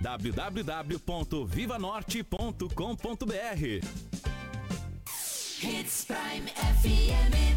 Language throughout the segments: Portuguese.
www.vivanorte.com.br Hits Prime FM.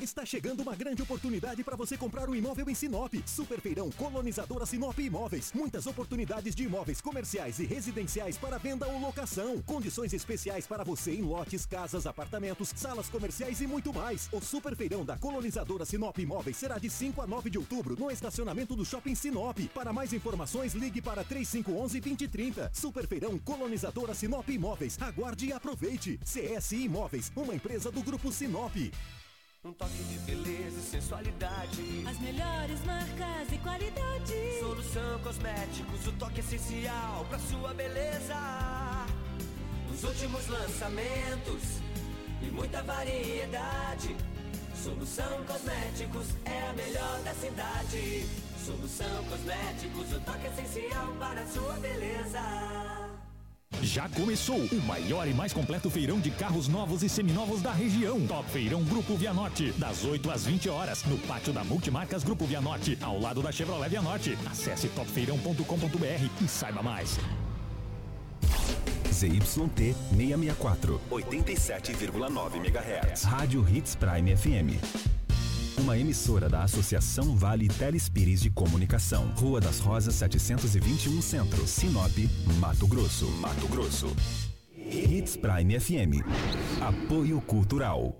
Está chegando uma grande oportunidade para você comprar um imóvel em Sinop. Super Feirão Colonizadora Sinop Imóveis. Muitas oportunidades de imóveis comerciais e residenciais para venda ou locação. Condições especiais para você em lotes, casas, apartamentos, salas comerciais e muito mais. O Super Feirão da Colonizadora Sinop Imóveis será de 5 a 9 de outubro no estacionamento do Shopping Sinop. Para mais informações, ligue para 3511-2030. Super Feirão Colonizadora Sinop Imóveis. Aguarde e aproveite. CS Imóveis, uma empresa do Grupo Sinop. Um toque de beleza e sensualidade. As melhores marcas e qualidade. Solução Cosméticos, o toque essencial pra sua beleza. Os últimos lançamentos e muita variedade. Solução Cosméticos é a melhor da cidade. Solução Cosméticos, o toque essencial para a sua beleza. Já começou o maior e mais completo feirão de carros novos e seminovos da região. Top Feirão Grupo Vianorte, das 8 às 20 horas, no pátio da Multimarcas Grupo Vianorte, ao lado da Chevrolet Vianorte. Acesse topfeirão.com.br e saiba mais. ZYT 664, 87,9 MHz. Rádio Hits Prime FM. Uma emissora da Associação Vale Telespires de Comunicação. Rua das Rosas 721 Centro, Sinop, Mato Grosso. Mato Grosso. Hits Prime FM. Apoio Cultural.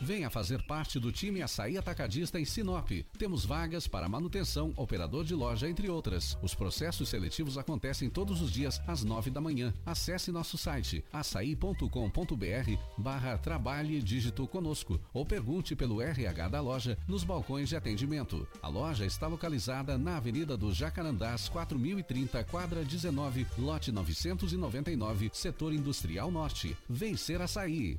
Venha fazer parte do time Açaí Atacadista em Sinop. Temos vagas para manutenção, operador de loja, entre outras. Os processos seletivos acontecem todos os dias às nove da manhã. Acesse nosso site açaí.com.br barra trabalhe dígito conosco ou pergunte pelo RH da loja nos balcões de atendimento. A loja está localizada na Avenida do Jacarandás 4030, quadra 19, lote 999, setor industrial norte. Vencer Açaí.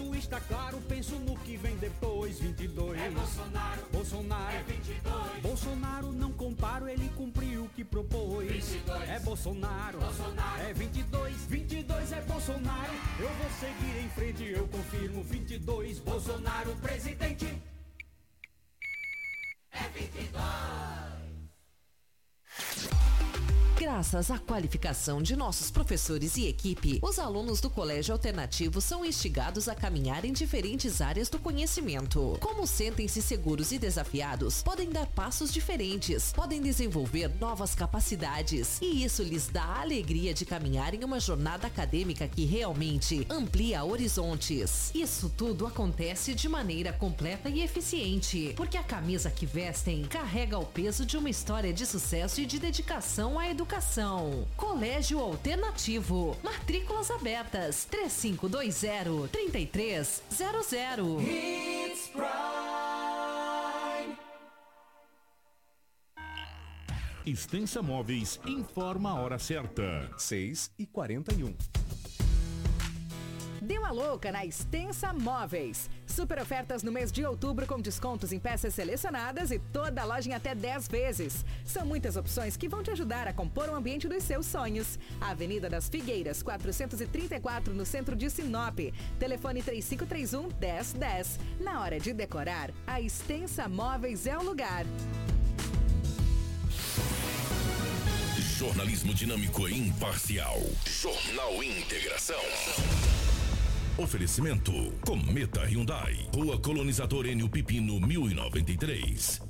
O meu voto está claro, penso no que vem depois. 22. É Bolsonaro. Bolsonaro. É 22. Bolsonaro não comparo, ele cumpriu o que propôs. 22. É Bolsonaro. Bolsonaro. É 22. 22 é Bolsonaro. Eu vou seguir em frente, eu confirmo. 22. Bolsonaro presidente. É 22. Graças à qualificação de nossos professores e equipe, os alunos do Colégio Alternativo são instigados a caminhar em diferentes áreas do conhecimento. Como sentem-se seguros e desafiados, podem dar passos diferentes, podem desenvolver novas capacidades, e isso lhes dá a alegria de caminhar em uma jornada acadêmica que realmente amplia horizontes. Isso tudo acontece de maneira completa e eficiente, porque a camisa que vestem carrega o peso de uma história de sucesso e de dedicação à educação. Colégio Alternativo. Matrículas abertas. 3520-3300. Hits Prime. Extensa Móveis informa a hora certa. 6 e 41. Deu a louca na Extensa Móveis. Super ofertas no mês de outubro com descontos em peças selecionadas e toda a loja em até 10 vezes. São muitas opções que vão te ajudar a compor o ambiente dos seus sonhos. Avenida das Figueiras, 434, no centro de Sinop. Telefone 3531 1010. Na hora de decorar, a Extensa Móveis é o lugar. Jornalismo dinâmico e imparcial. Jornal Integração. Oferecimento: Cometa Hyundai, Rua Colonizador Enio Pipino 1093.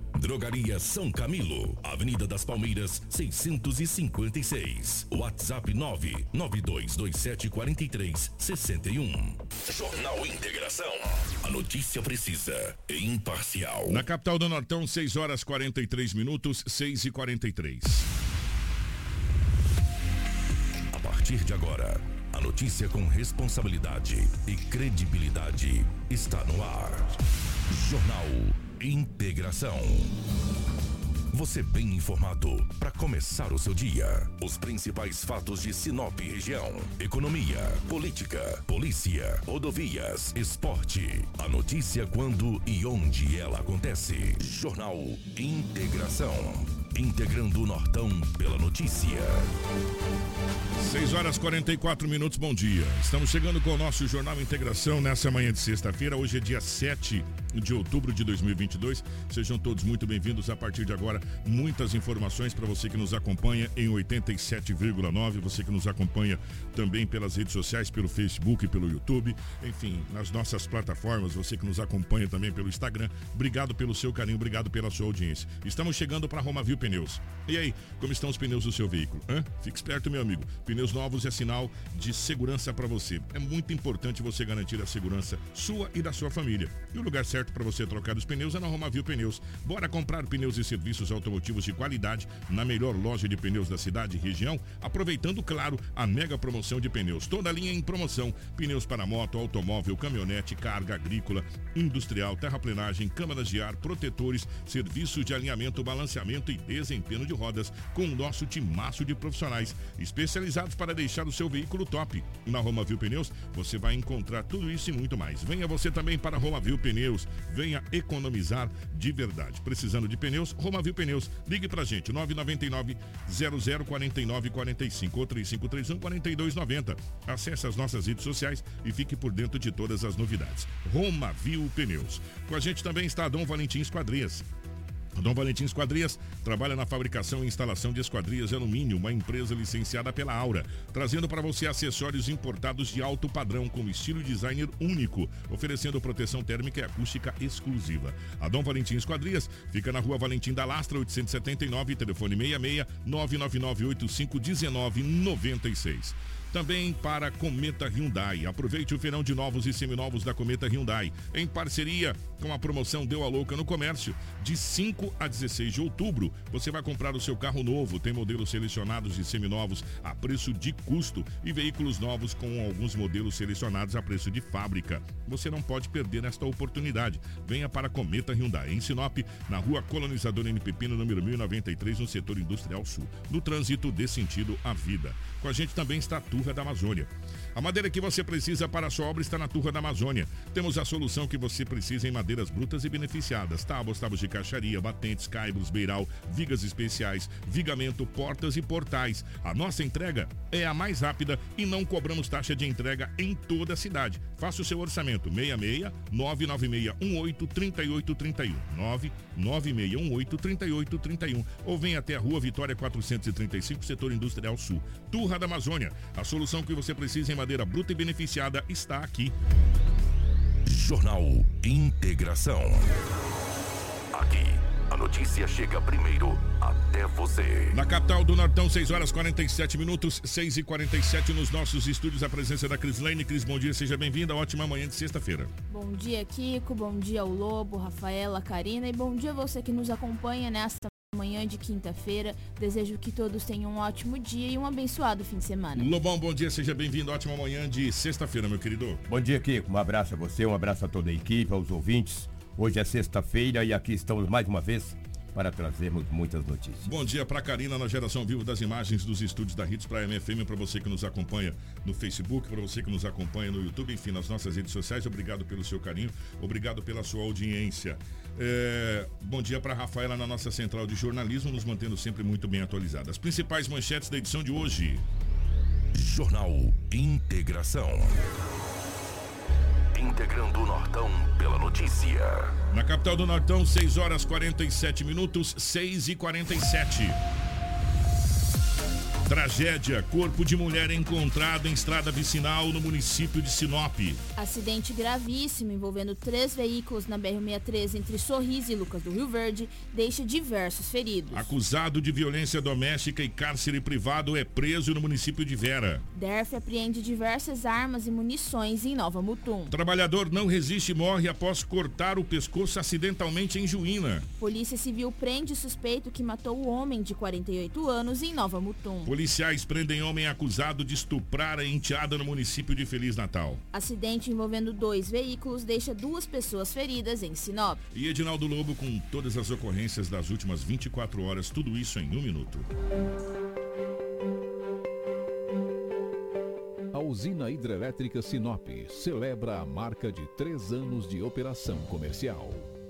Drogaria São Camilo, Avenida das Palmeiras, 656. WhatsApp 992274361. Jornal Integração. A notícia precisa e imparcial. Na capital do Nortão, 6 horas 43 minutos, 6 e 43. A partir de agora, a notícia com responsabilidade e credibilidade está no ar. Jornal Integração. Você bem informado para começar o seu dia. Os principais fatos de Sinop região: economia, política, polícia, rodovias, esporte. A notícia quando e onde ela acontece. Jornal Integração. Integrando o Nortão pela notícia. 6 horas 44 minutos, bom dia. Estamos chegando com o nosso Jornal Integração nessa manhã de sexta-feira. Hoje é dia 7 de outubro de 2022. Sejam todos muito bem-vindos. A partir de agora, muitas informações para você que nos acompanha em 87,9. Você que nos acompanha também pelas redes sociais, pelo Facebook, pelo YouTube, enfim, nas nossas plataformas. Você que nos acompanha também pelo Instagram. Obrigado pelo seu carinho, obrigado pela sua audiência. Estamos chegando para Romavil Pneus. E aí, como estão os pneus do seu veículo? Hã? Fique esperto, meu amigo. Pneus novos é sinal de segurança para você. É muito importante você garantir a segurança sua e da sua família. E o lugar certo para você trocar os pneus é na Romavil Pneus. Bora comprar pneus e serviços automotivos de qualidade na melhor loja de pneus da cidade e região, aproveitando, claro, a mega promoção de pneus. Toda a linha em promoção: pneus para moto, automóvel, caminhonete, carga agrícola, industrial, terraplenagem, câmaras de ar, protetores, serviços de alinhamento, balanceamento e desempenho de rodas com o nosso timaço de profissionais especializados para deixar o seu veículo top. Na Romavil Pneus você vai encontrar tudo isso e muito mais. Venha você também para Romavil Pneus, venha economizar de verdade. Precisando de pneus, Romavil Pneus. Ligue pra gente, 999 0049 45 ou 3531 4290. Acesse as nossas redes sociais e fique por dentro de todas as novidades. Romavil Pneus. Com a gente também está Dom Valentim Esquadrias. Dom Valentim Esquadrias trabalha na fabricação e instalação de esquadrias de alumínio, uma empresa licenciada pela Aura, trazendo para você acessórios importados de alto padrão com estilo designer único, oferecendo proteção térmica e acústica exclusiva. A Dom Valentim Esquadrias fica na Rua Valentim da Lastra, 879, telefone 66 999 85 1996 também para Cometa Hyundai. Aproveite o feirão de novos e seminovos da Cometa Hyundai, em parceria com a promoção Deu a Louca no Comércio. De 5 a 16 de outubro, você vai comprar o seu carro novo. Tem modelos selecionados de seminovos a preço de custo e veículos novos com alguns modelos selecionados a preço de fábrica. Você não pode perder esta oportunidade. Venha para Cometa Hyundai, em Sinop, na rua Colonizador NPP, no número 1093, no setor industrial sul. No trânsito dê sentido à vida. Com a gente também está a Turra da Amazônia. A madeira que você precisa para a sua obra está na Turra da Amazônia. Temos a solução que você precisa em madeiras brutas e beneficiadas: tábuas, tábuas de caixaria, batentes, caibros, beiral, vigas especiais, vigamento, portas e portais. A nossa entrega é a mais rápida e não cobramos taxa de entrega em toda a cidade. Faça o seu orçamento: 66 996 18 3831 99618 3831 ou venha até a Rua Vitória 435, setor industrial sul. Turra da Amazônia. A solução que você precisa em madeira bruta e beneficiada está aqui. Jornal Integração. Aqui, a notícia chega primeiro até você. Na capital do Nortão, 6 horas 47 minutos, 6 e 47 nos nossos estúdios, a presença da Crislane. Cris, bom dia, seja bem-vinda. Ótima manhã de sexta-feira. Bom dia, Kiko. Bom dia ao Lobo, Rafaela, Karina. E bom dia a você que nos acompanha nesta manhã de quinta-feira. Desejo que todos tenham um ótimo dia e um abençoado fim de semana. Lobão, bom dia, seja bem-vindo. Ótima manhã de sexta-feira, meu querido. Bom dia, Kiko. Um abraço a você, um abraço a toda a equipe, aos ouvintes. Hoje é sexta-feira e aqui estamos mais uma vez para trazermos muitas notícias. Bom dia para Karina na geração vivo das imagens dos estúdios da Hits para a MFM, para você que nos acompanha no Facebook, para você que nos acompanha no YouTube, enfim, nas nossas redes sociais. Obrigado pelo seu carinho, obrigado pela sua audiência. É, bom dia para Rafaela na nossa central de jornalismo, nos mantendo sempre muito bem atualizados. As principais manchetes da edição de hoje. Jornal Integração. Integrando o Nortão pela notícia. Na capital do Nortão, 6 horas 47 minutos, 6 e 47. Tragédia: corpo de mulher encontrado em estrada vicinal no município de Sinop. Acidente gravíssimo envolvendo três veículos na BR-63 entre Sorriso e Lucas do Rio Verde deixa diversos feridos. Acusado de violência doméstica e cárcere privado é preso no município de Vera. DERF apreende diversas armas e munições em Nova Mutum. Trabalhador não resiste e morre após cortar o pescoço acidentalmente em Juína. Polícia Civil prende suspeito que matou o homem de 48 anos em Nova Mutum. Policiais prendem homem acusado de estuprar a enteada no município de Feliz Natal. Acidente envolvendo dois veículos deixa duas pessoas feridas em Sinop. E Edinaldo Lobo com todas as ocorrências das últimas 24 horas, tudo isso em um minuto. A usina hidrelétrica Sinop celebra a marca de três anos de operação comercial.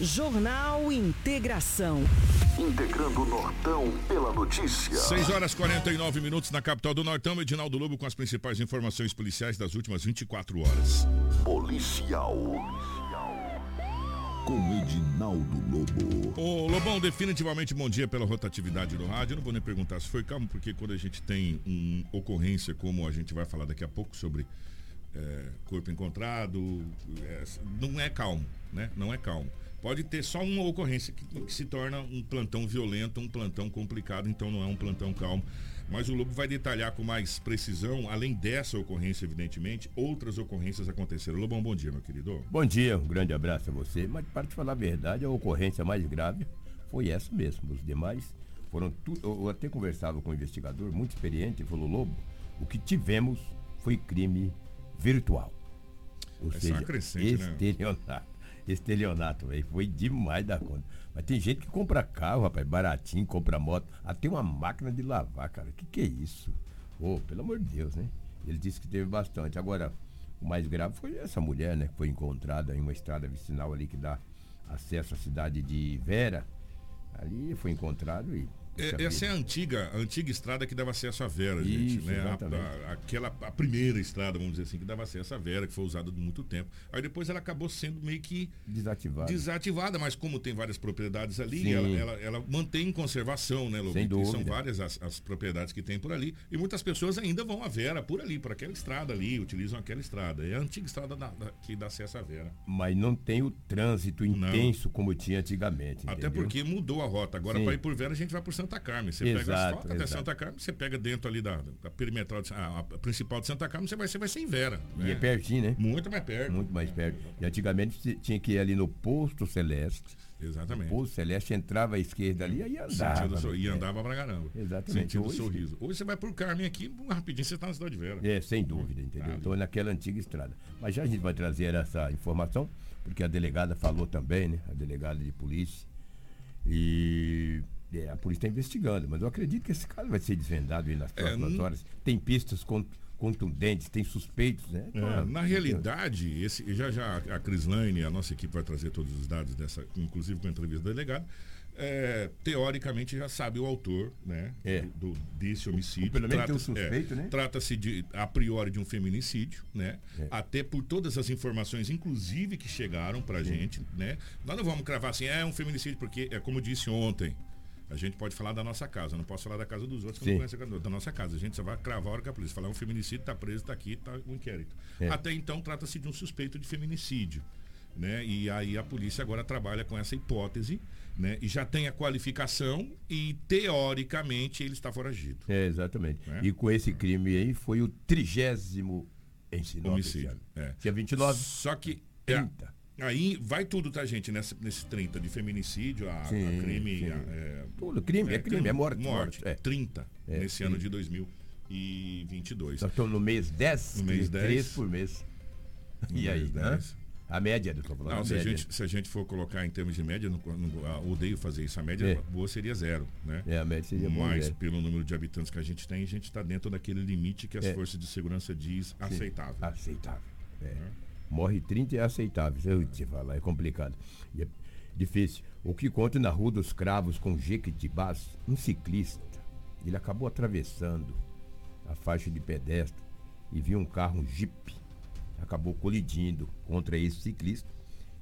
Jornal Integração. Integrando o Nortão pela notícia. 6 horas 49 minutos na capital do Nortão, Edinaldo Lobo com as principais informações policiais das últimas 24 horas. Policial. Com Edinaldo Lobo. Ô Lobão, definitivamente bom dia pela rotatividade do rádio. Eu não vou nem perguntar se foi calmo, porque quando a gente tem uma ocorrência, como a gente vai falar daqui a pouco sobre é, corpo encontrado, é, não é calmo, né? Não é calmo. Pode ter só uma ocorrência que, que, se torna um plantão violento, um plantão complicado, então não é um plantão calmo. Mas o Lobo vai detalhar com mais precisão, além dessa ocorrência, evidentemente, outras ocorrências aconteceram. Lobão, bom dia, meu querido. Bom dia, um grande abraço a você. Mas para te falar a verdade, a ocorrência mais grave foi essa mesmo. Os demais foram tu... Eu até conversava com um investigador muito experiente, falou, Lobo, o que tivemos foi crime virtual. Ou Essa seja, é crescente, né? Estelionato. Velho. Foi demais da conta. Mas tem gente que compra carro, rapaz, baratinho, compra moto. Até uma máquina de lavar, cara. Que que é isso? Ô, pelo amor de Deus, né? Ele disse que teve bastante. Agora, o mais grave foi essa mulher, né? Que foi encontrada em uma estrada vicinal ali que dá acesso à cidade de Vera. Ali foi encontrado e é, essa é a antiga, a antiga estrada que dava acesso à Vera, Isso, gente, né? A, a- aquela a primeira estrada, vamos dizer assim, que dava acesso à Vera, que foi usada muito tempo. Aí depois ela acabou sendo meio que desativada. desativada, mas como tem várias propriedades ali, ela, ela, ela mantém em conservação, né, Lobo? Sem E São várias as, as propriedades que tem por ali e muitas pessoas ainda vão à Vera por ali, por aquela estrada ali, utilizam aquela estrada. É a antiga estrada da- da- que dá acesso à Vera. Mas não tem o trânsito intenso como tinha antigamente. Até entendeu? porque mudou a rota. Agora, para ir por Vera, a gente vai por Santa Carmen. Você pega asfalto até. Santa Carmen, você pega dentro ali da, da perimetral, de- a, a principal de Santa Carmen, você vai, você vai ser em Vera. E né? é pertinho, né? Muito mais perto. Muito mais perto. E antigamente tinha que ir ali no posto Celeste. Exatamente. O posto Celeste entrava à esquerda ali e andava. Sentido sor- e né? andava pra caramba. Exatamente. Sentido Hoje- sorriso. Hoje você vai por Carmen aqui, rapidinho você está na cidade de Vera. É, sem dúvida, entendeu? Então naquela antiga estrada. Mas já a gente vai trazer essa informação, porque a delegada falou também, né? A delegada de polícia. E é, a polícia está investigando, mas eu acredito que esse caso vai ser desvendado aí nas próximas n- horas. Tem pistas con- contundentes, tem suspeitos, né? É, Ah, na realidade, esse, já já a Crislaine, a nossa equipe vai trazer todos os dados dessa, inclusive com a entrevista do delegado. é, teoricamente já sabe o autor, né? É. Do, desse homicídio. Pelo menos tem um Trata-se- suspeito, né? Trata-se de, a priori, de um feminicídio, né? É. Até por todas as informações, inclusive, que chegaram pra gente, né? Nós não vamos cravar assim, é um feminicídio, porque é como disse ontem. A gente pode falar da nossa casa, não posso falar da casa dos outros, que Sim. não conheço a casa da nossa casa. A gente só vai cravar a hora que a polícia falar um feminicídio, tá preso, tá aqui, tá o inquérito. É. Até então trata-se de um suspeito de feminicídio. né? E aí a polícia agora trabalha com essa hipótese, né? E já tem a qualificação e teoricamente ele está foragido. É, exatamente. É. E com esse crime aí foi o trigésimo em Sinop. Homicídio. É. Tinha 29. Só que é, 30. Aí vai tudo, tá, gente? Nesse, nesse 30 de feminicídio, a, a Sim, crime. sim. a- é, Tudo, crime, é crime, é morte, Morte. é. 30 É, nesse sim. ano de 2022. Nós estamos no mês 10, No mês 10. 3 por mês. No E aí, mês né? 10. A média, eu tô falando. Não, a se a, gente, se a gente for colocar em termos de média, não, não- odeio fazer isso. A média É. boa seria zero, né? É, a média seria boa, Mas zero. pelo número de habitantes que a gente tem, a gente está dentro daquele limite que as É. forças de segurança diz aceitável. Aceitável. É. Morre 30 é aceitável. Eu te falar, é complicado. E é difícil. O que conta na Rua dos Cravos com Jequitibás, um ciclista, ele acabou atravessando a faixa de pedestre e viu um carro, um Jeep, acabou colidindo contra esse ciclista.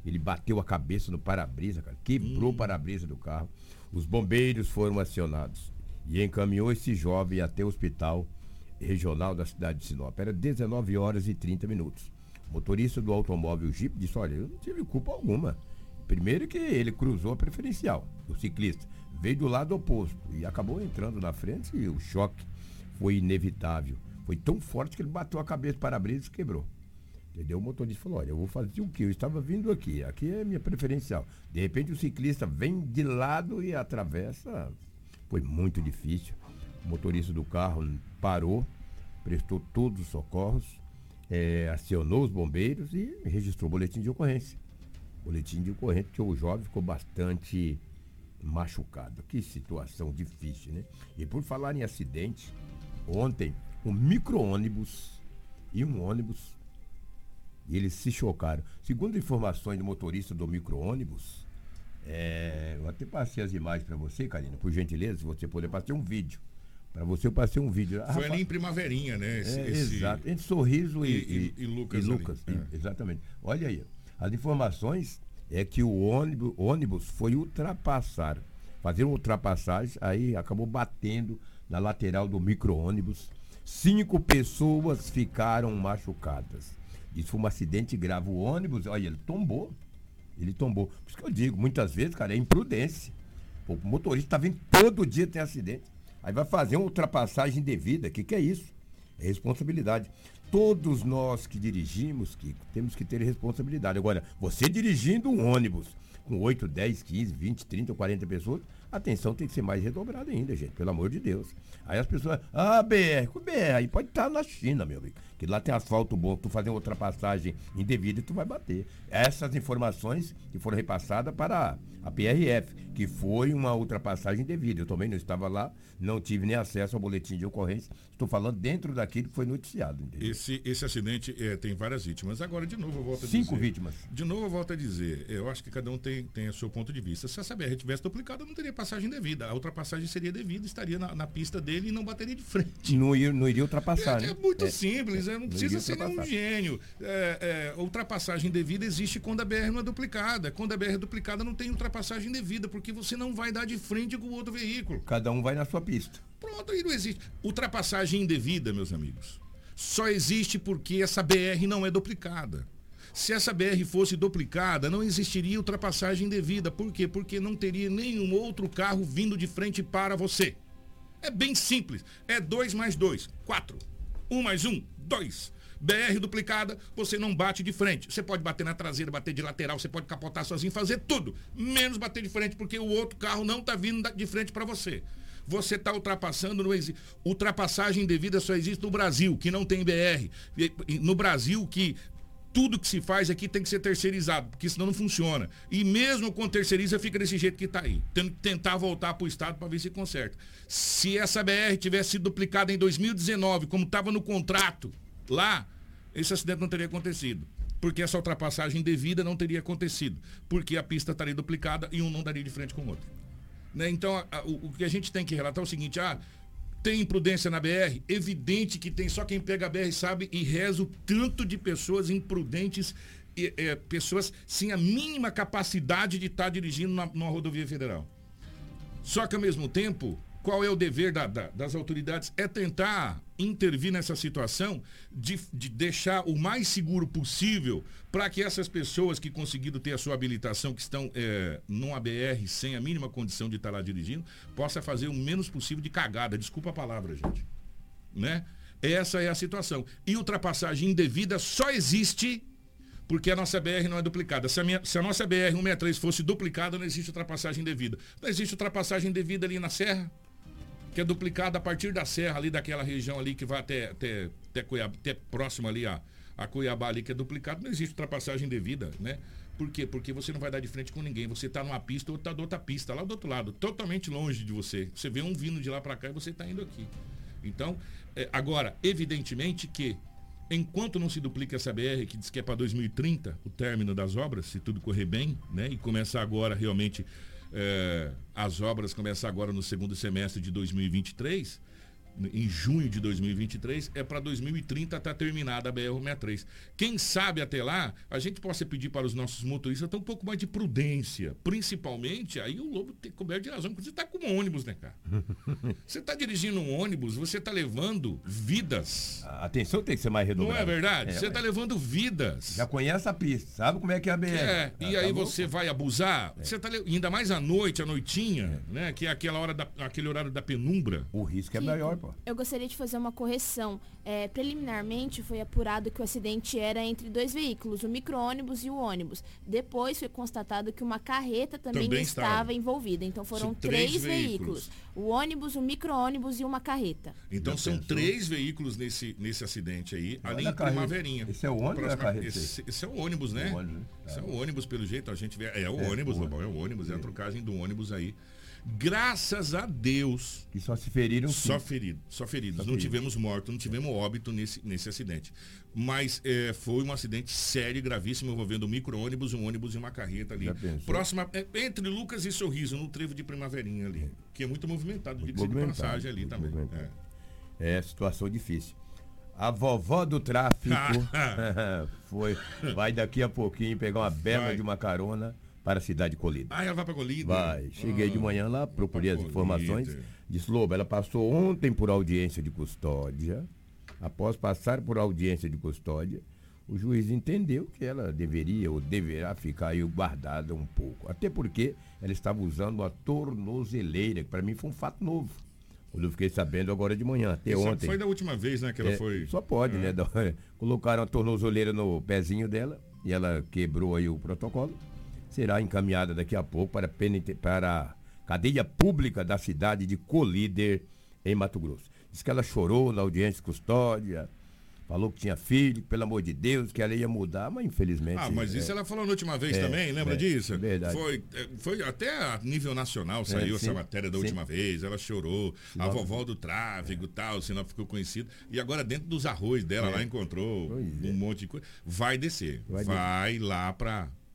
Ele bateu a cabeça no para-brisa, quebrou o para-brisa do carro. Os bombeiros foram acionados e encaminhou esse jovem até o hospital regional da cidade de Sinop. Era 19 horas e 30 minutos. Motorista do automóvel Jeep disse: Olha, eu não tive culpa alguma. Primeiro que ele cruzou a preferencial, o ciclista. Veio do lado oposto e acabou entrando na frente e o choque foi inevitável. Foi tão forte que ele bateu a cabeça para a brisa e quebrou. Entendeu? O motorista falou: Olha, eu vou fazer o quê? Eu estava vindo aqui, aqui é minha preferencial. De repente o ciclista vem de lado e atravessa. Foi muito difícil. O motorista do carro parou, prestou todos os socorros, eh, acionou os bombeiros e registrou o boletim de ocorrência. Boletim de ocorrência que o jovem ficou bastante machucado. Que situação difícil, né? E por falar em acidente, ontem um micro-ônibus e um ônibus e eles se chocaram. Segundo informações do motorista do micro-ônibus, é, eu até passei as imagens para você, Karina, por gentileza, se você puder, passei um vídeo. Para você, eu passei um vídeo. Ah, Foi rapaz, ali em Primaverinha, né? Esse, é, esse- Exato, entre Sorriso e, e- e- e Lucas e- É. Exatamente. Olha aí, as informações é que o ônibus, ônibus foi ultrapassar, fazer uma ultrapassagem, aí acabou batendo na lateral do micro-ônibus. Cinco pessoas ficaram machucadas. Isso foi um acidente grave. O ônibus, olha, ele tombou. Ele tombou. Por isso que eu digo, muitas vezes, cara, é imprudência. O motorista tá vendo todo dia tem acidente. Aí vai fazer uma ultrapassagem indevida. O que, que é isso? É responsabilidade. Todos nós que dirigimos, que temos que ter responsabilidade. Agora, você dirigindo um ônibus com 8, 10, 15, 20, 30, 40 pessoas, a atenção tem que ser mais redobrada ainda, gente, pelo amor de Deus. Aí as pessoas, ah, BR, o BR, aí pode estar na China, meu amigo. Que lá tem asfalto bom, tu fazer uma ultrapassagem indevida e tu vai bater. Essas informações que foram repassadas para a PRF, que foi uma ultrapassagem indevida. Eu também não estava lá, não tive nem acesso ao boletim de ocorrência. Estou falando dentro daquilo que foi noticiado. Entendeu? Esse, esse acidente é, tem várias vítimas. Agora, de novo, eu volto a Cinco dizer. vítimas. De novo, eu volto a dizer. Eu acho que cada um tem, tem o seu ponto de vista. Se essa BR tivesse duplicada, não teria passagem devida. A ultrapassagem seria devida, estaria na, na pista dele e não bateria de frente. Não, não iria ultrapassar, É, né? é muito É. simples, é, não precisa ser ultrapassar. gênio. É, é, ultrapassagem devida existe quando a BR não é duplicada. Quando a BR é duplicada, não tem ultrapassagem devida, porque você não vai dar de frente com o outro veículo. Cada um vai na sua pista. Pronto, aí não existe. Ultrapassagem indevida, meus amigos, só existe porque essa BR não é duplicada. Se essa BR fosse duplicada, não existiria ultrapassagem indevida. Por quê? Porque não teria nenhum outro carro vindo de frente para você. É bem simples. É 2 mais 2, 4. 1 mais 1, 2. BR duplicada, você não bate de frente. Você pode bater na traseira, bater de lateral, você pode capotar sozinho, fazer tudo. Menos bater de frente, porque o outro carro não está vindo de frente para você. Você está ultrapassando, existe. Ultrapassagem indevida só existe no Brasil, que não tem BR. No Brasil, que tudo que se faz aqui tem que ser terceirizado, porque senão não funciona. E mesmo quando terceiriza, fica desse jeito que está aí. Tendo que tentar voltar para o Estado para ver se conserta. Se essa BR tivesse sido duplicada em 2019, como estava no contrato lá, esse acidente não teria acontecido. Porque essa ultrapassagem devida não teria acontecido. Porque a pista estaria duplicada e um não daria de frente com o outro. Né? Então, a- a- o, que a gente tem que relatar é o seguinte: ah, tem imprudência na BR? Evidente que tem, só quem pega a BR sabe e reza o tanto de pessoas imprudentes, e, é, pessoas sem a mínima capacidade de estar dirigindo na, numa rodovia federal. Só que ao mesmo tempo, qual é o dever da- da- das autoridades? É tentar intervir nessa situação de, de deixar o mais seguro possível para que essas pessoas que conseguiram ter a sua habilitação, que estão é, num ABR sem a mínima condição de estar lá dirigindo, possa fazer o menos possível de cagada. Desculpa a palavra, gente. Né? Essa é a situação. E ultrapassagem indevida só existe porque a nossa BR não é duplicada. Se a, minha- se a nossa BR 163 fosse duplicada, não existe ultrapassagem indevida. Não existe ultrapassagem indevida ali na Serra, que é duplicada a partir da Serra, ali daquela região ali que vai até, até, até, Cuiabá, até próximo ali a, a Cuiabá ali, que é duplicado. Não existe ultrapassagem indevida, né? Por quê? Porque você não vai dar de frente com ninguém. Você está numa pista, outro está da outra pista, lá do outro lado, totalmente longe de você. Você vê um vindo de lá para cá e você está indo aqui. Então, é, agora, evidentemente que enquanto não se duplica essa BR, que diz que é para 2030, o término das obras, se tudo correr bem, né? E começar agora realmente, é, as obras começam agora no segundo semestre de 2023, em junho de 2023, é para 2030 estar terminada a BR-63. Quem sabe até lá, a gente possa pedir para os nossos motoristas ter um pouco mais de prudência, principalmente, aí o Lobo tem coberto de razão, porque você está com um ônibus, né, cara? Você está dirigindo um ônibus, você está levando vidas. A atenção tem que ser mais Não redobrada. é verdade? É, você está levando vidas. Já conhece a pista, sabe como é que é a BR. É, Ah, e tá aí louco? você vai abusar, você tá, le- ainda mais à noite, à noitinha, né? Que é aquela hora da, aquele horário da penumbra. O risco é maior, pô. Eu gostaria de fazer uma correção. É, preliminarmente foi apurado que o acidente era entre dois veículos, o micro-ônibus e o ônibus. Depois foi constatado que uma carreta também, Também estava. estava. envolvida. Então foram três três, veículos. veículos. O ônibus, o micro-ônibus e uma carreta. Então Já são pensou? três veículos nesse, nesse acidente aí, Olha ali a em carreta. Primaverinha. Esse é o ônibus ou é a Próxima- carreta Esse, esse é o ônibus, né? É o ônibus, né? Esse é o ônibus, pelo jeito, a gente vê. É o É, ônibus, o Lobão, é o ônibus, é a trocagem do ônibus aí. Graças a Deus. Que só se feriram Só ferido, só feridos. Só não feridos. tivemos morto, não tivemos óbito nesse, nesse acidente. Mas é, foi um acidente sério e gravíssimo envolvendo um micro-ônibus, um ônibus e uma carreta ali. Próxima, é, entre Lucas e Sorriso, no trevo de Primaverinha ali. Que é muito movimentado, diga-se de passagem ali muito também. É. É situação difícil. A vovó do tráfico foi, vai daqui a pouquinho pegar uma bela Vai. de uma carona para a cidade colida. Ah, ela vai pra Colíder? Vai. Cheguei de Ah, manhã lá, procurei as informações. Colíder. Disse, Lobo, ela passou ontem por audiência de custódia. Após passar por audiência de custódia, o juiz entendeu que ela deveria ou deverá ficar aí guardada um pouco. Até porque ela estava usando uma tornozeleira, que para mim foi um fato novo. Quando eu fiquei sabendo agora de manhã, até Isso ontem. Foi da última vez, né, que ela É, foi. Só pode, É. né? da- Colocaram a tornozeleira no pezinho dela e ela quebrou aí o protocolo. Será encaminhada daqui a pouco para, para a cadeia pública da cidade de Colíder, em Mato Grosso. Diz que ela chorou na audiência de custódia, falou que tinha filho, pelo amor de Deus, que ela ia mudar, mas infelizmente. Ah, mas é, isso ela falou na última vez É, também, lembra é, disso? verdade. Foi, é, foi até a nível nacional saiu É, essa sim, matéria da sim. última vez, ela chorou, a vovó do tráfego e tal, o Sinop ficou conhecido. E agora dentro dos arroz dela É. lá encontrou Pois é. um monte de coisa. Vai descer, Vai vai, lá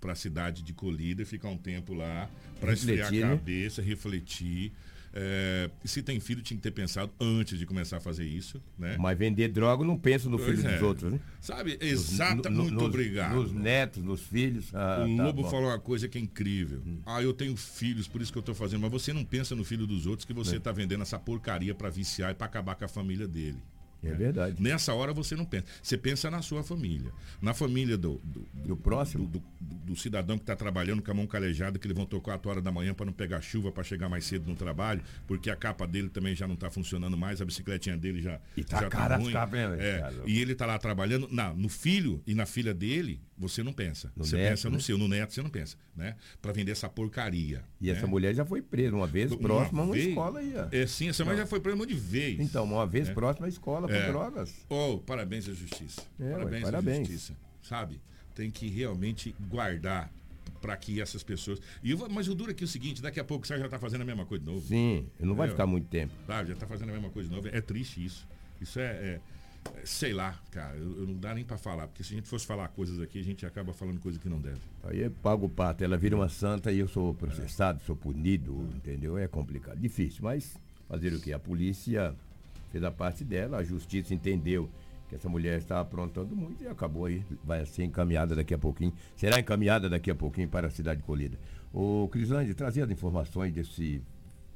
pra, pra cidade de Colíder, ficar um tempo lá, pra esfriar a né? cabeça, refletir. É, se tem filho, tinha que ter pensado antes de começar a fazer isso, né? Mas vender droga não pensa no Pois filho é. dos outros, né? Sabe, exata, no- muito nos- obrigado. Nos netos, nos filhos. Ah, o tá Lobo bom. Hum. falou uma coisa que é incrível. Ah, eu tenho filhos, por isso que eu tô fazendo. Mas você não pensa no filho dos outros que você É. tá vendendo essa porcaria para viciar e para acabar com a família dele. É verdade. Nessa hora você não pensa. Você pensa na sua família. Na família do, do, do próximo. Do, do- do cidadão que está trabalhando com a mão calejada, que tocar 4 horas da manhã para não pegar chuva, para chegar mais cedo no trabalho, porque a capa dele também já não está funcionando mais, a bicicletinha dele já, E tá já cara as ruim. capas, hein, É? E ele está lá trabalhando. Na, no filho e na filha dele, você não pensa. No você neto, pensa no né? seu, no neto você não pensa, né? Para vender essa porcaria. E né? essa mulher já foi presa uma vez, Uma próxima a uma vez? escola aí, ó. É, sim, essa mulher já foi presa um monte de vez. Então, uma vez É. próxima à escola por É. drogas. Oh, parabéns à justiça. É, ué, parabéns, parabéns. à justiça. Sabe? Tem que realmente guardar para que essas pessoas. E vou- mas o duro aqui é o seguinte: daqui a pouco você já está fazendo a mesma coisa de novo. Sim, não vai É, ficar muito tempo. Já está fazendo a mesma coisa de novo. É triste isso. Isso é. É- é- sei lá, cara, eu, eu não dá nem para falar, porque se a gente fosse falar coisas aqui, a gente acaba falando coisa que não deve. Aí eu pago o pato, ela vira uma santa e eu sou processado, sou punido, entendeu? É complicado, difícil, mas fazer o quê? A polícia fez a parte dela, a justiça entendeu que essa mulher estava aprontando muito e acabou aí, vai ser encaminhada daqui a pouquinho, será encaminhada daqui a pouquinho para a cidade colhida. O Crislande, trazia as informações desse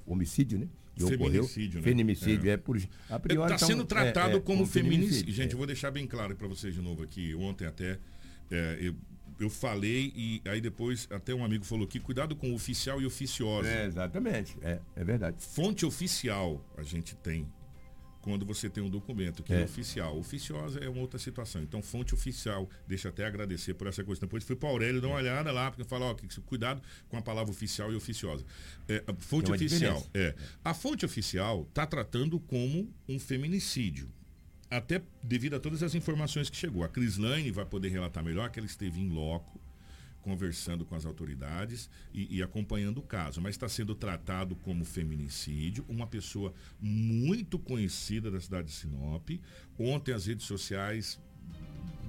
homicídio, né? Que ocorreu. Feminicídio, né? Feminicídio, é, por. A priori, Está então, sendo tratado é, é, como feminicídio. Gente, é. eu vou deixar bem claro para vocês de novo aqui. Ontem até é, eu, eu falei e aí depois até um amigo falou que cuidado com oficial e oficiosa. É, exatamente, é, é verdade. Fonte oficial a gente tem quando você tem um documento que é, É. oficial. Oficiosa é uma outra situação. Então, fonte oficial, deixa até agradecer por essa coisa. Depois fui para Aurélio dar uma olhada lá, porque fala, ó, cuidado com a palavra oficial e oficiosa. É, fonte oficial, é. A fonte oficial está tratando como um feminicídio. Até devido a todas as informações que chegou. A Crislaine vai poder relatar melhor que ela esteve em loco, conversando com as autoridades e, e acompanhando o caso, mas está sendo tratado como feminicídio, uma pessoa muito conhecida da cidade de Sinop. Ontem as redes sociais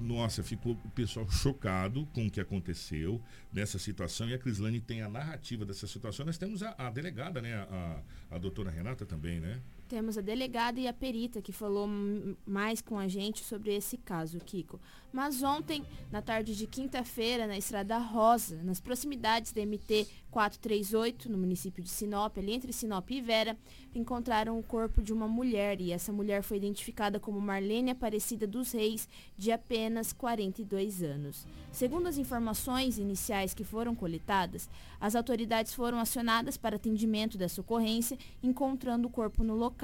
nossa, ficou o pessoal chocado com o que aconteceu nessa situação e a Crislane tem a narrativa dessa situação. Nós temos a, a delegada, né? A, a doutora Renata também, né? Temos a delegada e a perita que falou mais com a gente sobre esse caso, Kiko. Mas ontem, na tarde de quinta-feira, na Estrada Rosa, nas proximidades da MT 438, no município de Sinop, ali entre Sinop e Vera, encontraram o corpo de uma mulher e essa mulher foi identificada como Marlene Aparecida dos Reis, de apenas 42 anos. Segundo as informações iniciais que foram coletadas, as autoridades foram acionadas para atendimento dessa ocorrência, encontrando o corpo no local.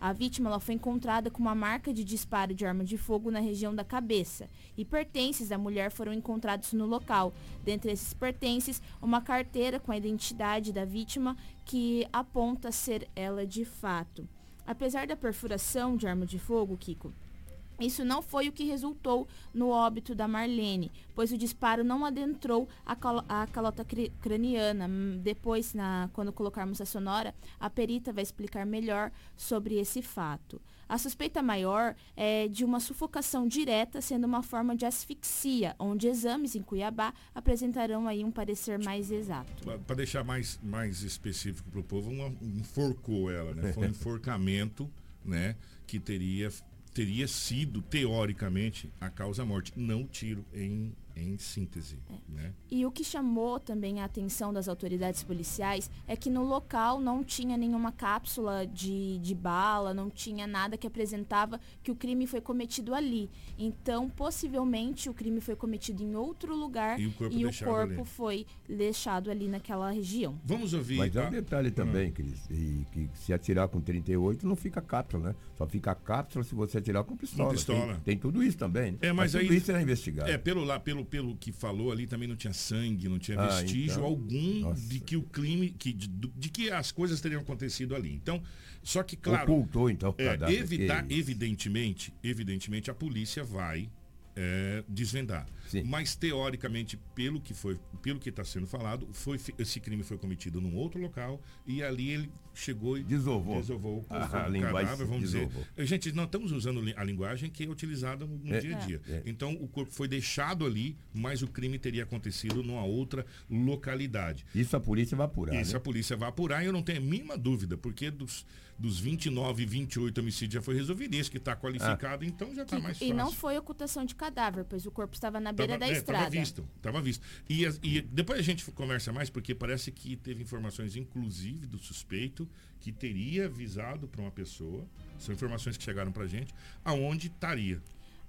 A vítima ela foi encontrada com uma marca de disparo de arma de fogo na região da cabeça e pertences da mulher foram encontrados no local. Dentre esses pertences, uma carteira com a identidade da vítima que aponta ser ela de fato. Apesar da perfuração de arma de fogo, Kiko, isso não foi o que resultou no óbito da Marlene, pois o disparo não adentrou a, calo- a calota craniana. Depois, na- quando colocarmos a sonora, a perita vai explicar melhor sobre esse fato. A suspeita maior é de uma sufocação direta, sendo uma forma de asfixia, onde exames em Cuiabá apresentarão aí um parecer mais exato. Para deixar mais, mais específico para o povo, uma- enforcou ela, né? Foi um enforcamento, né? Que teria, teria sido, teoricamente, a causa-morte, não o tiro em, em síntese, né? E o que chamou também a atenção das autoridades policiais é que no local não tinha nenhuma cápsula de, de bala, não tinha nada que apresentava que o crime foi cometido ali. Então, possivelmente, o crime foi cometido em outro lugar E o corpo e o corpo ali. foi deixado ali naquela região. Vamos ouvir. Mas há a- um detalhe também, Cris, e que se atirar com 38 não fica cápsula, né? Só fica cápsula se você atirar com pistola. Com pistola. Tem, tem tudo isso também. né? É, mas, tudo aí. isso é investigado. É, pelo, lá, pelo, pelo que falou ali, também não tinha sangue, não tinha Ah, vestígio então. algum Nossa. de que o crime, que, de, de que as coisas teriam acontecido ali. Então, só que, claro. Ocultou, então, é, evitar, evidentemente, evidentemente, a polícia vai é, desvendar. Mas, teoricamente, pelo que foi, pelo que está sendo falado, foi, esse crime foi cometido num outro local e ali ele chegou e Desovou. desovou o, Ah, a o linguagem cadáver, vamos desovou. dizer. Gente, não estamos usando a linguagem que é utilizada no, É. dia a dia. É. Então, o corpo foi deixado ali, mas o crime teria acontecido numa outra localidade. Isso a polícia vai apurar. Isso né? a polícia vai apurar e eu não tenho a mínima dúvida, porque dos, dos 29, 28 homicídios já foi resolvido. Esse que está qualificado, então já está mais E fácil. não foi ocultação de cadáver, pois o corpo estava na beira Tava- da é, estrada. Tava visto, tava visto. E, e depois a gente conversa mais, porque parece que teve informações, inclusive, do suspeito, que teria avisado para uma pessoa, são informações que chegaram pra gente, aonde estaria.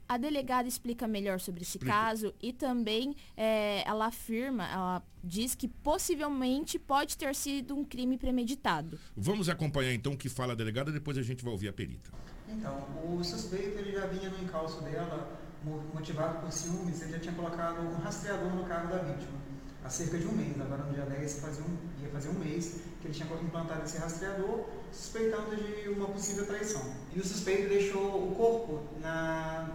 A delegada explica melhor sobre esse Explica. caso e também eh, ela afirma, ela diz que possivelmente pode ter sido um crime premeditado. Vamos acompanhar então o que fala a delegada, depois a gente vai ouvir a perita. Então, o suspeito ele já vinha no encalço dela, mo- motivado por ciúmes, ele já tinha colocado um rastreador no carro da vítima há cerca de um mês. Agora no dia 10 fazia um, ia fazer um mês que ele tinha implantado esse rastreador, suspeitando de uma possível traição. E o suspeito deixou o corpo na,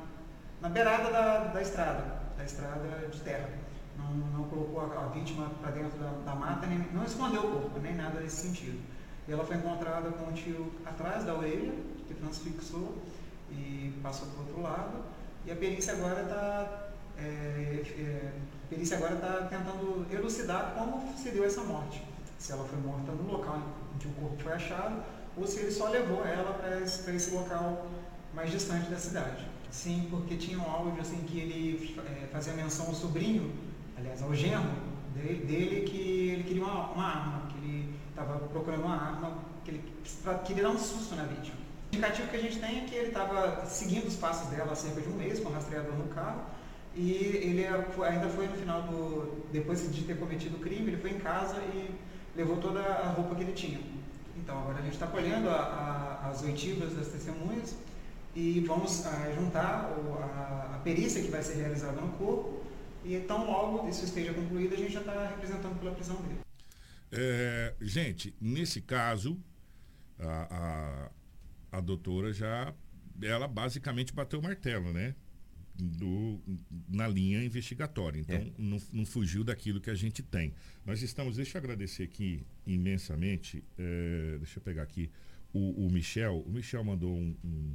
na beirada da, da estrada, da estrada de terra. Não, não colocou a, a vítima para dentro da, da mata, nem, não escondeu o corpo, nem nada nesse sentido. E ela foi encontrada com um tiro atrás da orelha, que transfixou e passou para o outro lado. E a perícia agora está a perícia agora está tentando elucidar como se deu essa morte. Se ela foi morta no local em que o corpo foi achado ou se ele só levou ela para esse, esse local mais distante da cidade. Sim, porque tinha um áudio assim que ele eh, fazia menção ao sobrinho, aliás, ao genro dele, dele que ele queria uma, uma arma, que ele estava procurando uma arma, que ele queria dar um susto na vítima. O indicativo que a gente tem é que ele estava seguindo os passos dela há cerca de um mês, com o rastreador no carro, e ele ainda foi no final do. depois de ter cometido o crime, ele foi em casa e levou toda a roupa que ele tinha. Então agora a gente está colhendo a, a, as oitivas das testemunhas e vamos a, ah, juntar o, a, a, perícia que vai ser realizada no corpo e tão logo isso esteja concluído a gente já está representando pela prisão dele. É, gente, nesse caso a, a, a doutora já ela basicamente bateu o martelo, né? Do, na linha investigatória. Então, é. não, não, fugiu daquilo que a gente tem. Nós estamos, deixa eu agradecer aqui imensamente. É, deixa eu pegar aqui o, o, Michel. O Michel mandou um, um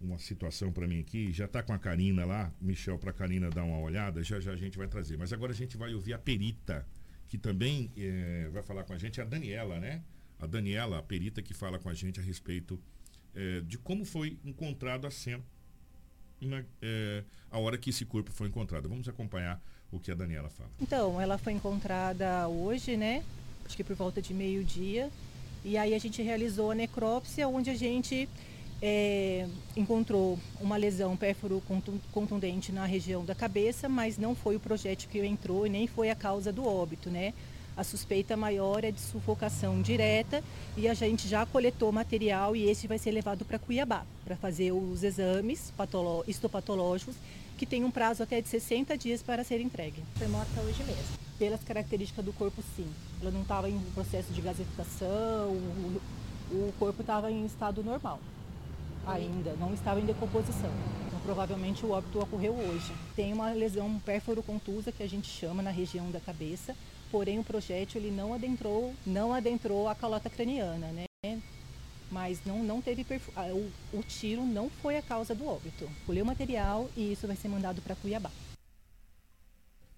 uma situação para mim aqui. Já está com a Karina lá, Michel, para a Karina dar uma olhada. Já já a gente vai trazer. Mas agora a gente vai ouvir a perita, que também é, vai falar com a gente, a Daniela, né? A Daniela, a perita que fala com a gente a respeito é, de como foi encontrado a cena, na, é, a hora que esse corpo foi encontrado. Vamos acompanhar o que a Daniela fala. Então, ela foi encontrada hoje, né? Acho que por volta de meio-dia. E aí a gente realizou a necrópsia, onde a gente é, encontrou uma lesão pérfuro contundente na região da cabeça, mas não foi o projétil que entrou e nem foi a causa do óbito, né? A suspeita maior é de sufocação direta e a gente já coletou material e esse vai ser levado para Cuiabá para fazer os exames histopatológicos que tem um prazo até de 60 dias para ser entregue. Foi morta hoje mesmo. Pelas características do corpo, sim. Ela não estava em processo de gasificação, o, o corpo estava em estado normal ainda, não estava em decomposição. Então, provavelmente o óbito ocorreu hoje. Tem uma lesão pérfuro-contusa que a gente chama na região da cabeça, porém o projétil ele não adentrou, não adentrou a calota craniana, né? Mas não, não teve perfu... o, o tiro não foi a causa do óbito. Colheu material e isso vai ser mandado para Cuiabá.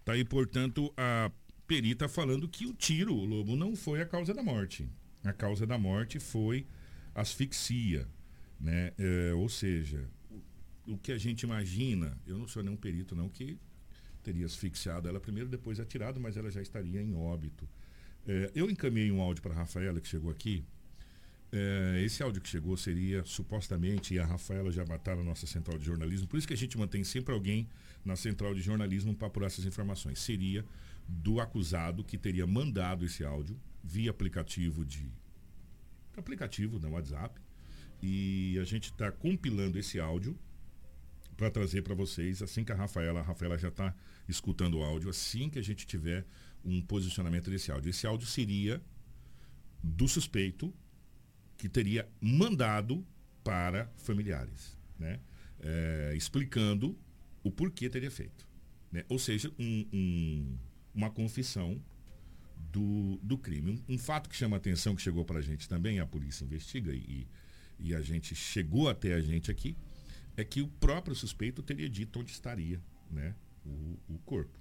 Tá aí, portanto, a perita falando que o tiro, o lobo, não foi a causa da morte. A causa da morte foi asfixia, né? É, ou seja, o, o, que a gente imagina, eu não sou nenhum perito não que teria asfixiado ela primeiro, depois atirado, mas ela já estaria em óbito. É, eu encaminhei um áudio para a Rafaela que chegou aqui. É, esse áudio que chegou seria supostamente, e a Rafaela já matar na nossa central de jornalismo, por isso que a gente mantém sempre alguém na central de jornalismo para apurar essas informações. Seria do acusado que teria mandado esse áudio via aplicativo de. aplicativo da WhatsApp e a gente está compilando esse áudio para trazer para vocês assim que a Rafaela, a Rafaela já está escutando o áudio, assim que a gente tiver um posicionamento desse áudio. Esse áudio seria do suspeito que teria mandado para familiares, né? É, explicando o porquê teria feito. Né? Ou seja, um, um, uma confissão do, do crime. Um, um, fato que chama atenção, que chegou para a gente também, a polícia investiga e, e a gente chegou até a gente aqui, é que o próprio suspeito teria dito onde estaria né, o, o corpo.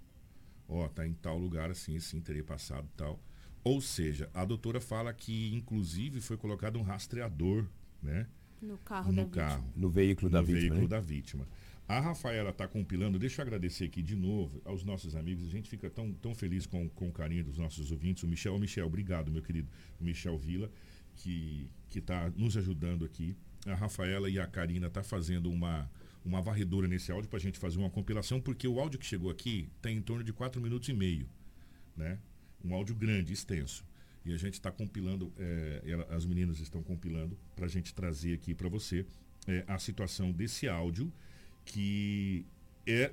Ó, oh, tá em tal lugar assim, assim, teria passado tal. Ou seja, a doutora fala que inclusive foi colocado um rastreador, né? No carro no da carro, vítima. No veículo da no vítima. veículo né? da vítima. A Rafaela está compilando, deixa eu agradecer aqui de novo aos nossos amigos. A gente fica tão, tão feliz com, com o carinho dos nossos ouvintes. O Michel, o Michel, obrigado, meu querido. O Michel Vila, que que está nos ajudando aqui. A Rafaela e a Karina está fazendo uma, uma varredura nesse áudio para a gente fazer uma compilação, porque o áudio que chegou aqui tem em torno de 4 minutos e meio. Né? Um áudio grande, extenso. E a gente está compilando, é, as meninas estão compilando para a gente trazer aqui para você é, a situação desse áudio, que é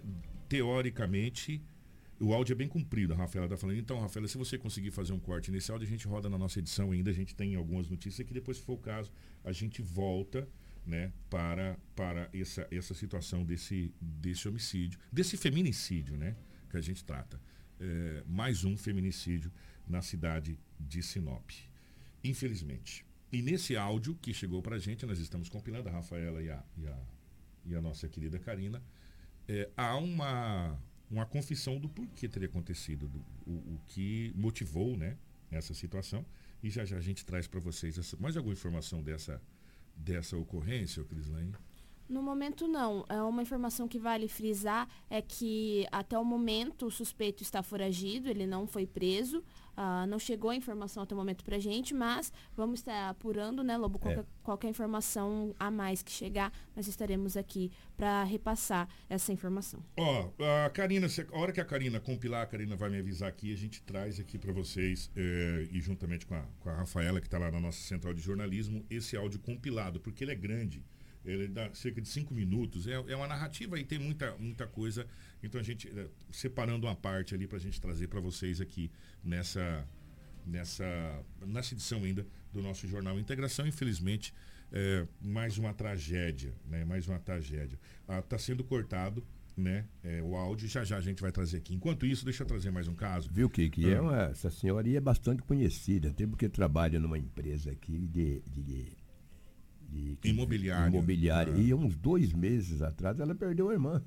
teoricamente o áudio é bem comprido, a Rafaela está falando. Então, Rafaela, se você conseguir fazer um corte nesse áudio, a gente roda na nossa edição ainda. A gente tem algumas notícias que depois, se for o caso, a gente volta né, para, para essa, essa situação desse, desse homicídio, desse feminicídio né, que a gente trata. É, mais um feminicídio na cidade de Sinop. Infelizmente. E nesse áudio que chegou para a gente, nós estamos compilando, a Rafaela e a, e a, e a nossa querida Karina, é, há uma uma confissão do porquê teria acontecido, do, o, o, que motivou né, essa situação. E já já a gente traz para vocês essa, mais alguma informação dessa, dessa ocorrência, Crislane? No momento não. É uma informação que vale frisar é que até o momento o suspeito está foragido, ele não foi preso. Uh, não chegou a informação até o momento pra gente, mas vamos estar apurando, né, Lobo? Qualquer, é. qualquer informação a mais que chegar, nós estaremos aqui para repassar essa informação. Ó, oh, a Karina, a hora que a Karina compilar, a Karina vai me avisar aqui, a gente traz aqui para vocês, eh, e juntamente com a, com a Rafaela, que está lá na nossa central de jornalismo, esse áudio compilado, porque ele é grande. Ele dá cerca de cinco minutos. É, é uma narrativa e tem muita, muita coisa. Então a gente, é, separando uma parte ali para a gente trazer para vocês aqui nessa, nessa, nessa edição ainda do nosso jornal Integração. Infelizmente, é, mais uma tragédia, né? Mais uma tragédia. Está ah, sendo cortado né? É, o áudio já já a gente vai trazer aqui. Enquanto isso, deixa eu trazer mais um caso. Viu, que que é ah. uma, essa senhora é bastante conhecida, até porque trabalha numa empresa aqui de, de de, imobiliária. imobiliária. Ah. E uns dois meses atrás ela perdeu a irmã.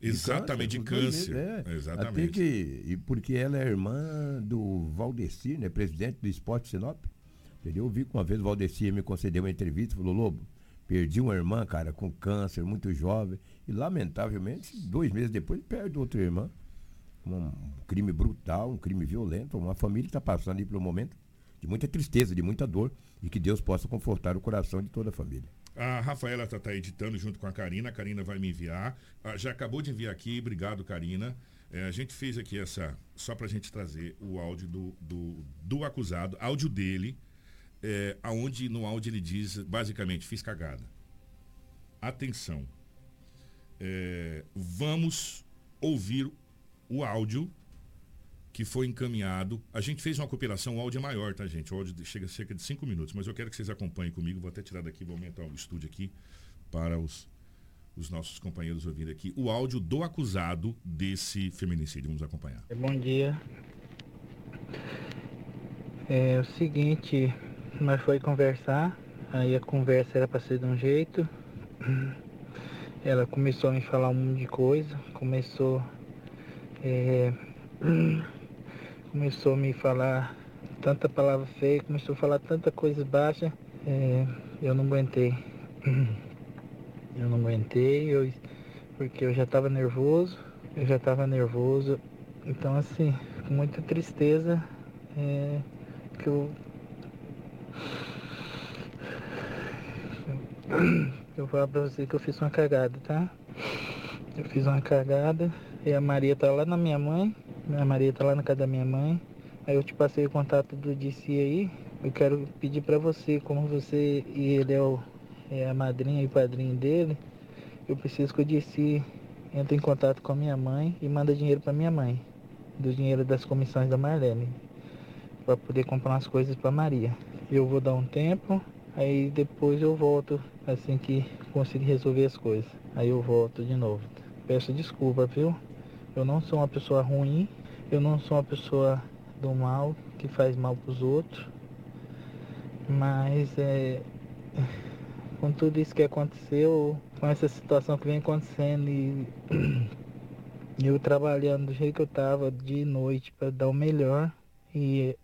Exatamente, de câncer. De câncer. É. Exatamente. Até que, e porque ela é irmã do Valdeci, né, presidente do Esporte Sinop. Eu vi que uma vez o Valdeci me concedeu uma entrevista e falou, Lobo, perdi uma irmã, cara, com câncer, muito jovem. E lamentavelmente, dois meses depois, perde outra irmã. Um crime brutal, um crime violento, uma família que está passando aí pelo momento de muita tristeza, de muita dor e que Deus possa confortar o coração de toda a família. A Rafaela está tá editando junto com a Karina, a Karina vai me enviar. Ah, já acabou de enviar aqui, obrigado, Karina. É, a gente fez aqui essa, só para a gente trazer o áudio do, do, do acusado, áudio dele, é, aonde no áudio ele diz, basicamente, fiz cagada. Atenção. É, vamos ouvir o áudio que foi encaminhado. A gente fez uma cooperação, o áudio é maior, tá, gente? O áudio chega a cerca de cinco minutos, mas eu quero que vocês acompanhem comigo. Vou até tirar daqui, vou aumentar o estúdio aqui para os, os nossos companheiros ouvirem aqui. O áudio do acusado desse feminicídio. Vamos acompanhar. Bom dia. É o seguinte, nós foi conversar, aí a conversa era para ser de um jeito. Ela começou a me falar um monte de coisa, começou é, começou a me falar tanta palavra feia, começou a falar tanta coisa baixa, é, eu não aguentei. Eu não aguentei, eu, porque eu já estava nervoso, eu já estava nervoso. Então assim, com muita tristeza, é, que eu. Eu vou falar pra você que eu fiz uma cagada, tá? Eu fiz uma cagada e a Maria tá lá na minha mãe minha Maria tá lá na casa da minha mãe. Aí eu te passei o contato do DC aí. Eu quero pedir para você, como você e ele é, o, é a madrinha e padrinho dele, eu preciso que o DC entre em contato com a minha mãe e manda dinheiro para minha mãe, do dinheiro das comissões da Marlene, para poder comprar umas coisas para Maria. Eu vou dar um tempo, aí depois eu volto assim que conseguir resolver as coisas. Aí eu volto de novo. Peço desculpa, viu? Eu não sou uma pessoa ruim, eu não sou uma pessoa do mal, que faz mal para os outros. Mas é, com tudo isso que aconteceu, com essa situação que vem acontecendo e eu trabalhando do jeito que eu estava de noite para dar o melhor e,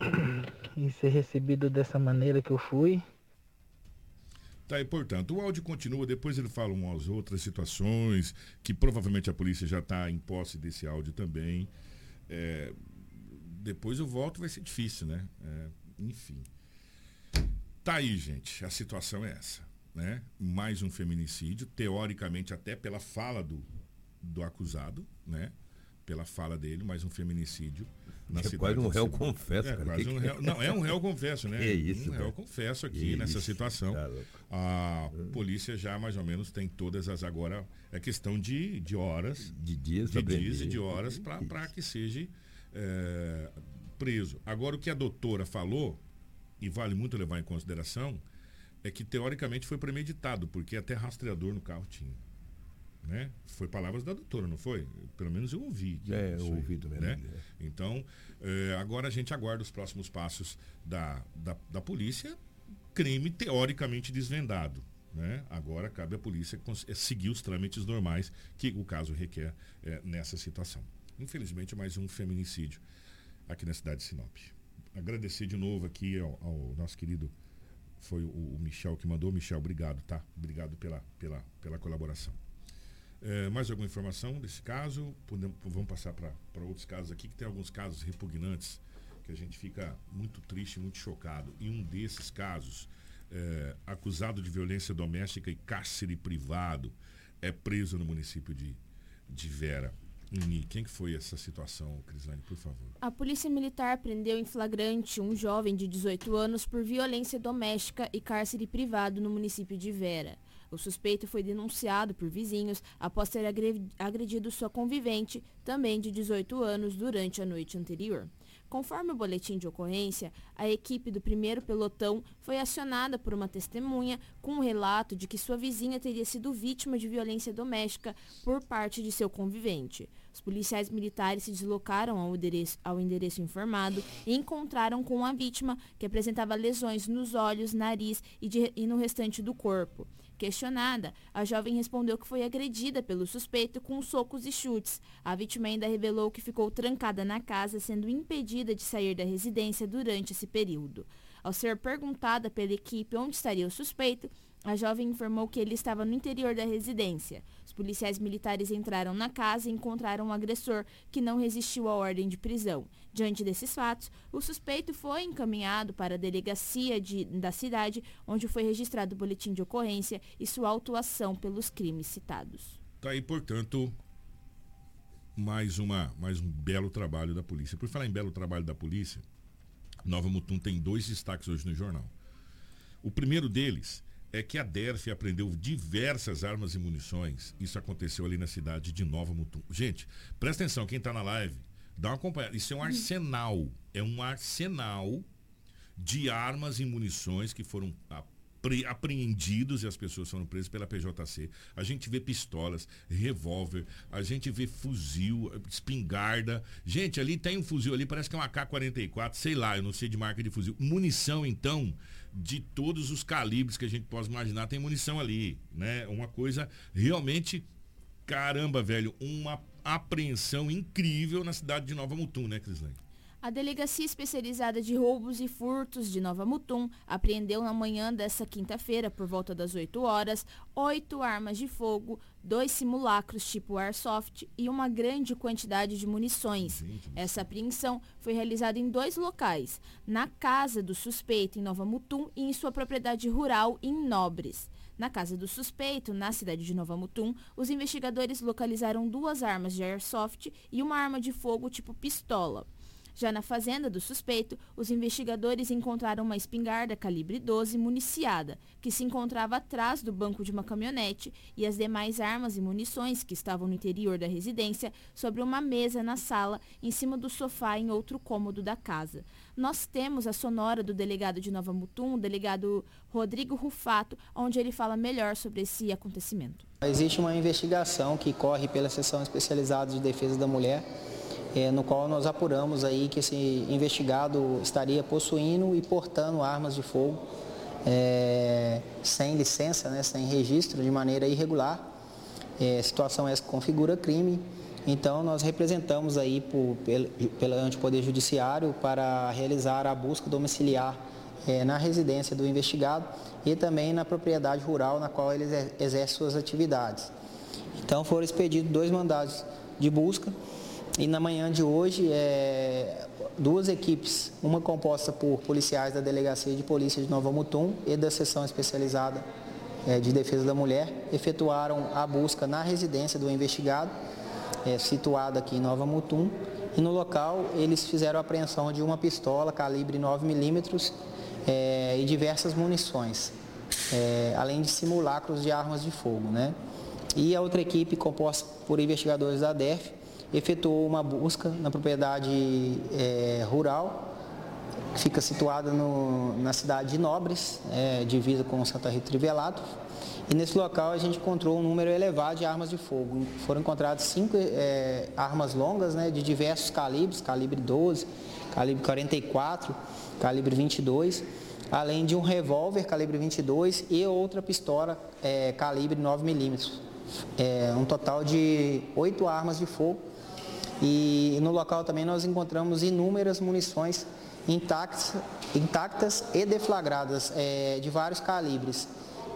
e ser recebido dessa maneira que eu fui, Tá, e portanto, o áudio continua, depois ele fala umas outras situações, que provavelmente a polícia já está em posse desse áudio também. É, depois eu volto, vai ser difícil, né? É, enfim. Tá aí, gente, a situação é essa. Né? Mais um feminicídio, teoricamente até pela fala do, do acusado, né? Pela fala dele, mais um feminicídio na é quase um réu confesso, é, cara. Quase que um réu, não, é um réu confesso, né? É isso. Um réu confesso aqui nessa situação. Tá a polícia já mais ou menos tem todas as agora é questão de, de horas, de dias, de dias e de horas para que seja é, preso. Agora o que a doutora falou e vale muito levar em consideração é que teoricamente foi premeditado porque até rastreador no carro tinha. Né? Foi palavras da doutora, não foi? Pelo menos eu ouvi. É, eu ouvi também. Né? É. Então, é, agora a gente aguarda os próximos passos da, da, da polícia. Crime teoricamente desvendado. Né? Agora cabe à polícia é, seguir os trâmites normais que o caso requer é, nessa situação. Infelizmente, mais um feminicídio aqui na cidade de Sinop. Agradecer de novo aqui ao, ao nosso querido foi o, o Michel que mandou. Michel, obrigado, tá? Obrigado pela, pela, pela colaboração. É, mais alguma informação desse caso? Podemos, vamos passar para outros casos aqui, que tem alguns casos repugnantes que a gente fica muito triste, muito chocado. E um desses casos, é, acusado de violência doméstica e cárcere privado, é preso no município de, de Vera. Quem que foi essa situação, Crislane, por favor? A Polícia Militar prendeu em flagrante um jovem de 18 anos por violência doméstica e cárcere privado no município de Vera. O suspeito foi denunciado por vizinhos após ter agredido sua convivente, também de 18 anos, durante a noite anterior. Conforme o boletim de ocorrência, a equipe do primeiro pelotão foi acionada por uma testemunha com um relato de que sua vizinha teria sido vítima de violência doméstica por parte de seu convivente. Os policiais militares se deslocaram ao endereço, ao endereço informado e encontraram com a vítima, que apresentava lesões nos olhos, nariz e, de, e no restante do corpo. Questionada, a jovem respondeu que foi agredida pelo suspeito com socos e chutes. A vítima ainda revelou que ficou trancada na casa, sendo impedida de sair da residência durante esse período. Ao ser perguntada pela equipe onde estaria o suspeito, a jovem informou que ele estava no interior da residência. Os policiais militares entraram na casa e encontraram o um agressor, que não resistiu à ordem de prisão. Diante desses fatos, o suspeito foi encaminhado para a delegacia de, da cidade, onde foi registrado o boletim de ocorrência e sua autuação pelos crimes citados. Tá aí, portanto, mais, uma, mais um belo trabalho da polícia. Por falar em belo trabalho da polícia, Nova Mutum tem dois destaques hoje no jornal. O primeiro deles é que a DERF apreendeu diversas armas e munições. Isso aconteceu ali na cidade de Nova Mutum. Gente, presta atenção, quem está na live, dá uma acompanhada. Isso é um arsenal. É um arsenal de armas e munições que foram apreendidos e as pessoas foram presas pela PJC. A gente vê pistolas, revólver, a gente vê fuzil, espingarda. Gente, ali tem um fuzil ali, parece que é um AK-44, sei lá, eu não sei de marca de fuzil. Munição, então, de todos os calibres que a gente possa imaginar, tem munição ali, né? Uma coisa realmente, caramba, velho, uma apreensão incrível na cidade de Nova Mutum, né, Crislane? A Delegacia Especializada de Roubos e Furtos de Nova Mutum apreendeu na manhã desta quinta-feira, por volta das 8 horas, oito armas de fogo, dois simulacros tipo Airsoft e uma grande quantidade de munições. Essa apreensão foi realizada em dois locais, na casa do suspeito em Nova Mutum e em sua propriedade rural em Nobres. Na casa do suspeito, na cidade de Nova Mutum, os investigadores localizaram duas armas de airsoft e uma arma de fogo tipo pistola. Já na fazenda do suspeito, os investigadores encontraram uma espingarda calibre 12 municiada, que se encontrava atrás do banco de uma caminhonete, e as demais armas e munições que estavam no interior da residência sobre uma mesa na sala, em cima do sofá em outro cômodo da casa. Nós temos a sonora do delegado de Nova Mutum, o delegado Rodrigo Rufato, onde ele fala melhor sobre esse acontecimento. Existe uma investigação que corre pela seção especializada de defesa da mulher é, no qual nós apuramos aí que esse investigado estaria possuindo e portando armas de fogo é, sem licença, né, sem registro, de maneira irregular. É, situação essa configura crime. Então nós representamos aí por, perante o Poder Judiciário para realizar a busca domiciliar é, na residência do investigado e também na propriedade rural na qual ele exerce suas atividades. Então foram expedidos dois mandados de busca e na manhã de hoje, é, duas equipes, uma composta por policiais da Delegacia de Polícia de Nova Mutum e da Seção Especializada é, de Defesa da Mulher, efetuaram a busca na residência do investigado, é, situada aqui em Nova Mutum, e no local eles fizeram a apreensão de uma pistola calibre 9mm é, e diversas munições, é, além de simulacros de armas de fogo. Né? E a outra equipe, composta por investigadores da DEF, efetuou uma busca na propriedade é, rural, que fica situada no, na cidade de Nobres, é, divisa com Santa Rita Trivelato. E nesse local a gente encontrou um número elevado de armas de fogo. Foram encontradas cinco é, armas longas né, de diversos calibres, calibre 12, calibre 44, calibre 22, além de um revólver calibre 22 e outra pistola é, calibre 9 milímetros. É, um total de oito armas de fogo e no local também nós encontramos inúmeras munições intactas, intactas e deflagradas é, de vários calibres.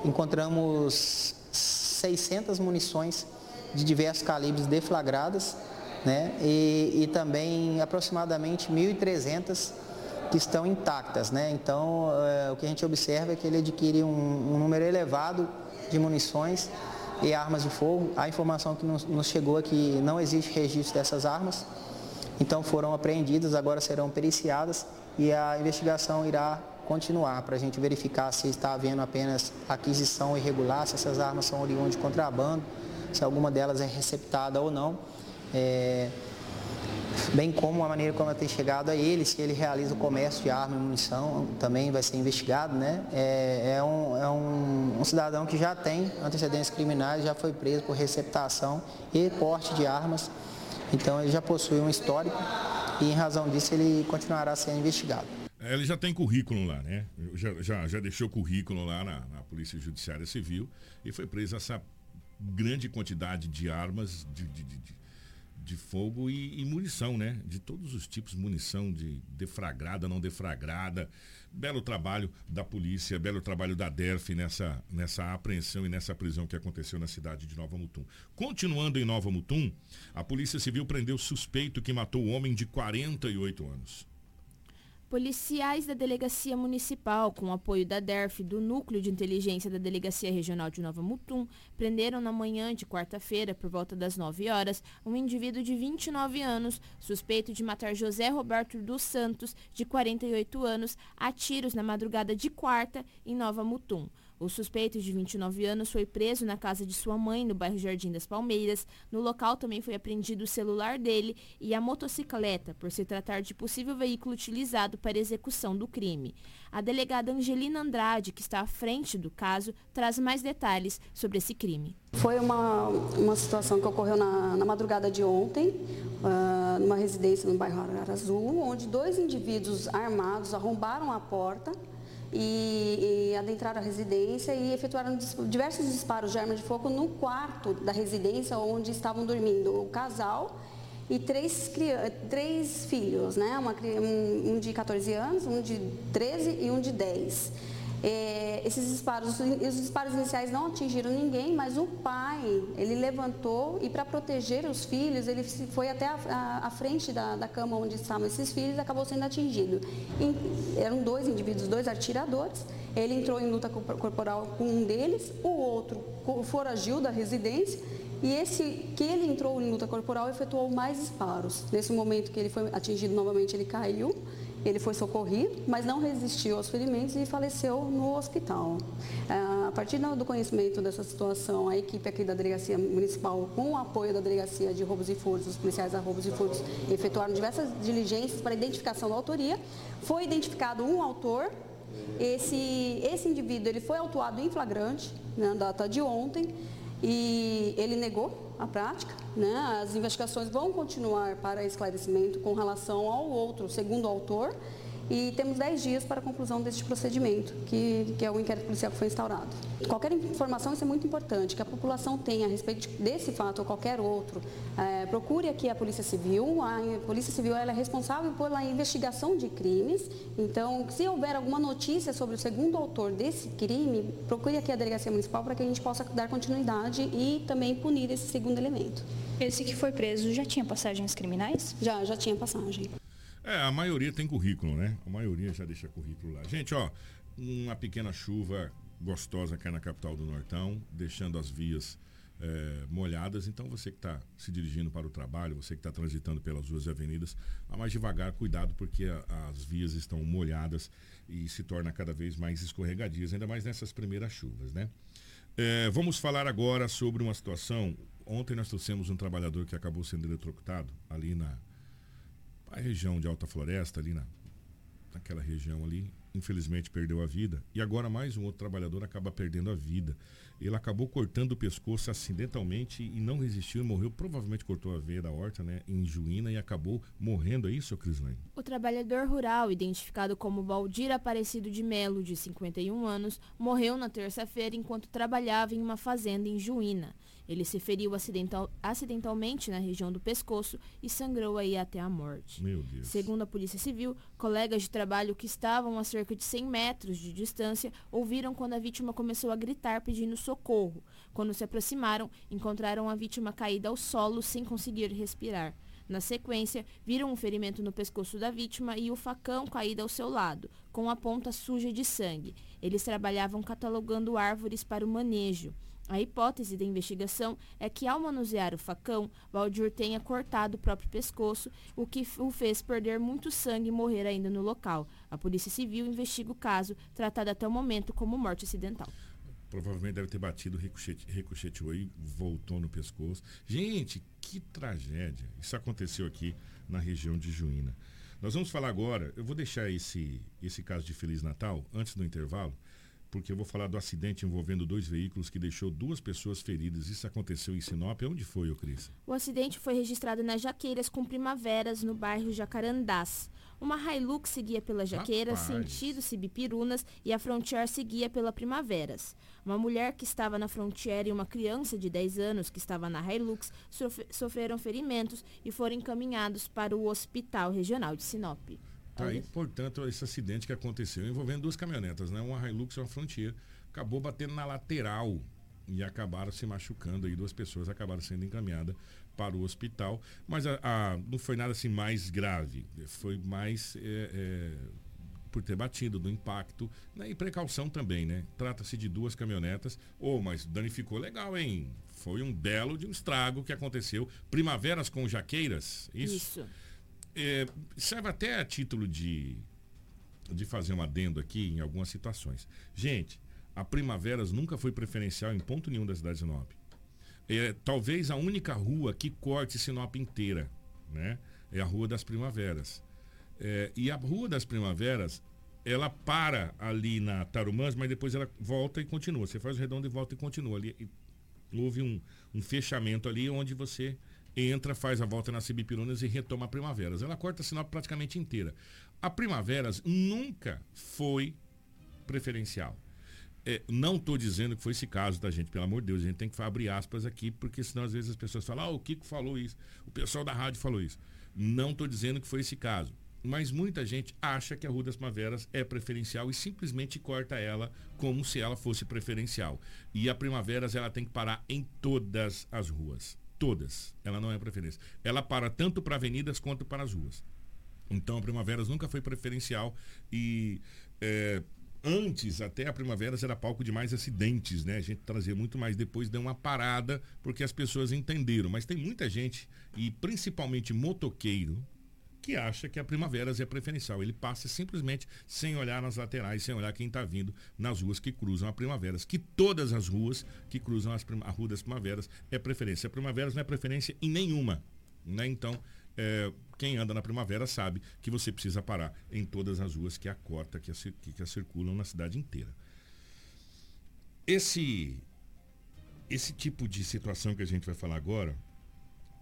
Encontramos 600 munições de diversos calibres deflagradas né? e, e também aproximadamente 1.300 que estão intactas. Né? Então, é, o que a gente observa é que ele adquire um, um, número elevado de munições e armas de fogo. A informação que nos, nos chegou é que não existe registro dessas armas, então foram apreendidas, agora serão periciadas e a investigação irá continuar para a gente verificar se está havendo apenas aquisição irregular, se essas armas são oriundas de contrabando, se alguma delas é receptada ou não. É, bem como a maneira como ela tem chegado a ele, se ele realiza o comércio de arma e munição, também vai ser investigado, né? É, é, um, é um, um, cidadão que já tem antecedentes criminais, já foi preso por receptação e porte de armas, então ele já possui um histórico e em razão disso ele continuará sendo investigado. É, ele já tem currículo lá, né? Já, já, já deixou currículo lá na, na Polícia Judiciária Civil e foi preso essa grande quantidade de armas, de, de, de, de fogo e, e, munição, né? De todos os tipos, munição de defragrada, não defragrada. Belo trabalho da polícia, belo trabalho da DERF nessa, nessa apreensão e nessa prisão que aconteceu na cidade de Nova Mutum. Continuando em Nova Mutum, a Polícia Civil prendeu suspeito que matou o homem de 48 anos. Policiais da Delegacia Municipal, com apoio da DERF do Núcleo de Inteligência da Delegacia Regional de Nova Mutum, prenderam na manhã de quarta-feira, por volta das 9 horas, um indivíduo de 29 anos, suspeito de matar José Roberto dos Santos, de 48 anos, a tiros na madrugada de quarta, em Nova Mutum. O suspeito de 29 anos foi preso na casa de sua mãe, no bairro Jardim das Palmeiras. No local também foi apreendido o celular dele e a motocicleta, por se tratar de possível veículo utilizado para execução do crime. A delegada Angelina Andrade, que está à frente do caso, traz mais detalhes sobre esse crime. Foi uma, uma situação que ocorreu na, na madrugada de ontem, uh, numa residência no bairro Azul, onde dois indivíduos armados arrombaram a porta e, e adentraram a residência e efetuaram diversos disparos de arma de fogo no quarto da residência onde estavam dormindo o casal e três, três filhos, né? Uma, um de 14 anos, um de 13 e um de 10. É, esses disparos, os disparos iniciais não atingiram ninguém, mas o pai, ele levantou e para proteger os filhos, ele foi até a, a, a frente da, da, cama onde estavam esses filhos e acabou sendo atingido. E, eram dois indivíduos, dois atiradores. Ele entrou em luta corporal com um deles, o outro foragiu da residência e esse que ele entrou em luta corporal efetuou mais disparos. Nesse momento que ele foi atingido novamente, ele caiu ele foi socorrido, mas não resistiu aos ferimentos e faleceu no hospital. É, a partir do conhecimento dessa situação, a equipe aqui da Delegacia Municipal, com o apoio da Delegacia de Roubos e Furtos, os policiais da Roubos e Furtos, efetuaram diversas diligências para identificação da autoria. Foi identificado um autor. Esse, esse indivíduo ele foi autuado em flagrante, na data de ontem, e ele negou a prática. Né? As investigações vão continuar para esclarecimento com relação ao outro, segundo autor, e temos 10 dias para a conclusão deste procedimento, que, que é o inquérito policial que foi instaurado. Qualquer informação, isso é muito importante, que a população tenha a respeito desse fato ou qualquer outro. É, procure aqui a Polícia Civil, a Polícia Civil ela é responsável pela investigação de crimes, então, se houver alguma notícia sobre o segundo autor desse crime, procure aqui a Delegacia Municipal para que a gente possa dar continuidade e também punir esse segundo elemento. Esse que foi preso já tinha passagens criminais? Já, já tinha passagem. É, a maioria tem currículo, né? A maioria já deixa currículo lá. Gente, ó, uma pequena chuva gostosa aqui na capital do Nortão, deixando as vias é, molhadas. Então, você que está se dirigindo para o trabalho, você que está transitando pelas ruas e avenidas, vá mais devagar, cuidado, porque a, as vias estão molhadas e se torna cada vez mais escorregadias, ainda mais nessas primeiras chuvas, né? É, vamos falar agora sobre uma situação. Ontem nós trouxemos um trabalhador que acabou sendo eletrocutado ali na a região de Alta Floresta, ali na, naquela região ali, infelizmente perdeu a vida. E agora mais um outro trabalhador acaba perdendo a vida. Ele acabou cortando o pescoço acidentalmente e não resistiu morreu. Provavelmente cortou a veia da horta, né? Em Juína e acabou morrendo. É isso, Crislane? O trabalhador rural, identificado como Baldir Aparecido de Melo, de 51 anos, morreu na terça-feira enquanto trabalhava em uma fazenda em Juína. Ele se feriu acidental, acidentalmente na região do pescoço e sangrou aí até a morte. Segundo a Polícia Civil, colegas de trabalho que estavam a cerca de 100 metros de distância ouviram quando a vítima começou a gritar pedindo socorro. Quando se aproximaram, encontraram a vítima caída ao solo sem conseguir respirar. Na sequência, viram um ferimento no pescoço da vítima e o facão caído ao seu lado, com a ponta suja de sangue. Eles trabalhavam catalogando árvores para o manejo. A hipótese da investigação é que, ao manusear o facão, Valdir tenha cortado o próprio pescoço, o que o fez perder muito sangue e morrer ainda no local. A Polícia Civil investiga o caso, tratado até o momento como morte acidental. Provavelmente deve ter batido, ricochete, ricocheteou e voltou no pescoço. Gente, que tragédia. Isso aconteceu aqui na região de Juína. Nós vamos falar agora, eu vou deixar esse, esse caso de Feliz Natal antes do intervalo, porque eu vou falar do acidente envolvendo dois veículos que deixou duas pessoas feridas. Isso aconteceu em Sinop. Onde foi, ô Cris? O acidente foi registrado nas Jaqueiras com Primaveras, no bairro Jacarandás. Uma Hilux seguia pela Jaqueiras, sentido Cibipirunas, e a Frontier seguia pela Primaveras. Uma mulher que estava na Frontier e uma criança de 10 anos que estava na Hilux sofre- sofreram ferimentos e foram encaminhados para o Hospital Regional de Sinop. Tá aí, portanto, esse acidente que aconteceu envolvendo duas caminhonetas, né? Uma Hilux e uma Frontier. Acabou batendo na lateral e acabaram se machucando aí. Duas pessoas acabaram sendo encaminhadas para o hospital. Mas a, a- não foi nada assim mais grave. Foi mais é, é, por ter batido, do impacto. né? E precaução também, né? Trata-se de duas caminhonetas. Oh, mas danificou legal, hein? Foi um belo de um estrago que aconteceu. Primaveras com jaqueiras, isso? Isso. É, serve até a título de, de fazer um adendo aqui em algumas situações. Gente, a Primaveras nunca foi preferencial em ponto nenhum da cidade de Sinop. É, talvez a única rua que corte Sinop inteira, né? É a Rua das Primaveras. É, e a Rua das Primaveras, ela para ali na Tarumãs, mas depois ela volta e continua. Você faz o redondo e volta e continua ali. E houve um, um fechamento ali onde você entra, faz a volta nas Cibipirunas e retoma a Primaveras. Ela corta a Sinop praticamente inteira. A Primaveras nunca foi preferencial. É, não estou dizendo que foi esse caso, tá, gente? Pelo amor de Deus, a gente tem que abrir aspas aqui, porque senão às vezes as pessoas falam, ah, o Kiko falou isso, o pessoal da rádio falou isso. Não estou dizendo que foi esse caso. Mas muita gente acha que a Rua das Primaveras é preferencial e simplesmente corta ela como se ela fosse preferencial. E a Primaveras ela tem que parar em todas as ruas. Todas. Ela não é preferência. Ela para tanto para avenidas quanto para as ruas. Então a Primaveras nunca foi preferencial e é, antes até a Primaveras era palco de mais acidentes, né? A gente trazia muito mais, depois deu uma parada porque as pessoas entenderam. Mas tem muita gente, e principalmente motoqueiro, que acha que a Primaveras é preferencial. Ele passa simplesmente sem olhar nas laterais, sem olhar quem está vindo nas ruas que cruzam a Primaveras. Que todas as ruas que cruzam as, a Rua das Primaveras é preferência. A Primaveras não é preferência em nenhuma. Né? Então, é, quem anda na Primavera sabe que você precisa parar em todas as ruas que a corta, que a, que a circulam na cidade inteira. Esse, esse tipo de situação que a gente vai falar agora,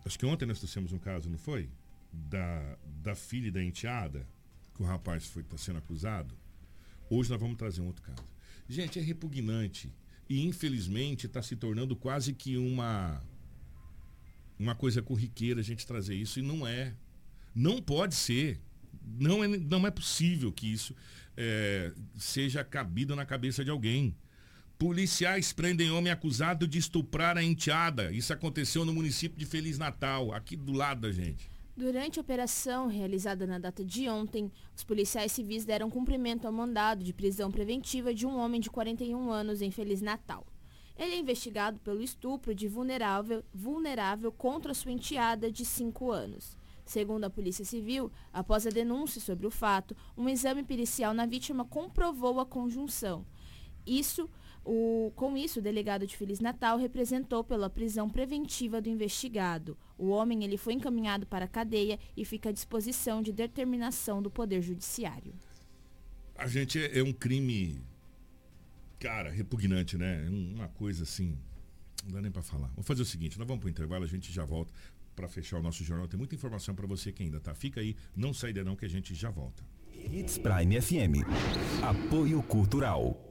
acho que ontem nós trouxemos um caso, não foi? Da, da filha e da enteada, que o rapaz foi tá sendo acusado. Hoje nós vamos trazer um outro caso. Gente, é repugnante. E infelizmente está se tornando quase que uma uma coisa corriqueira a gente trazer isso e não é. Não pode ser. Não é, não é possível que isso é, seja cabido na cabeça de alguém. Policiais prendem homem acusado de estuprar a enteada. Isso aconteceu no município de Feliz Natal, aqui do lado da gente. Durante a operação realizada na data de ontem, os policiais civis deram cumprimento ao mandado de prisão preventiva de um homem de 41 anos em Feliz Natal. Ele é investigado pelo estupro de vulnerável, vulnerável contra sua enteada de 5 anos. Segundo a Polícia Civil, após a denúncia sobre o fato, um exame pericial na vítima comprovou a conjunção. Isso, o, com isso, o delegado de Feliz Natal representou pela prisão preventiva do investigado. O homem ele foi encaminhado para a cadeia e fica à disposição de determinação do Poder Judiciário. A gente é, é um crime, cara, repugnante, né? É uma coisa assim, não dá nem pra falar. Vamos fazer o seguinte, nós vamos pro intervalo, a gente já volta para fechar o nosso jornal. Tem muita informação para você que ainda tá. Fica aí, não sai daí não que a gente já volta. Hits Prime FM. Apoio Cultural.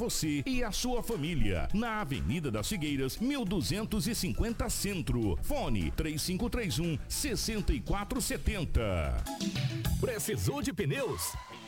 você e a sua família. Na Avenida das Figueiras, 1250 Centro. Fone 3531 6470. Precisou de pneus?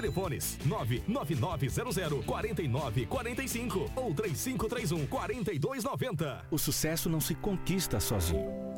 Telefones 99900 4945 ou 3531 4290. O sucesso não se conquista sozinho.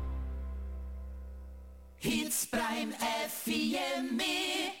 Hits Prime FM.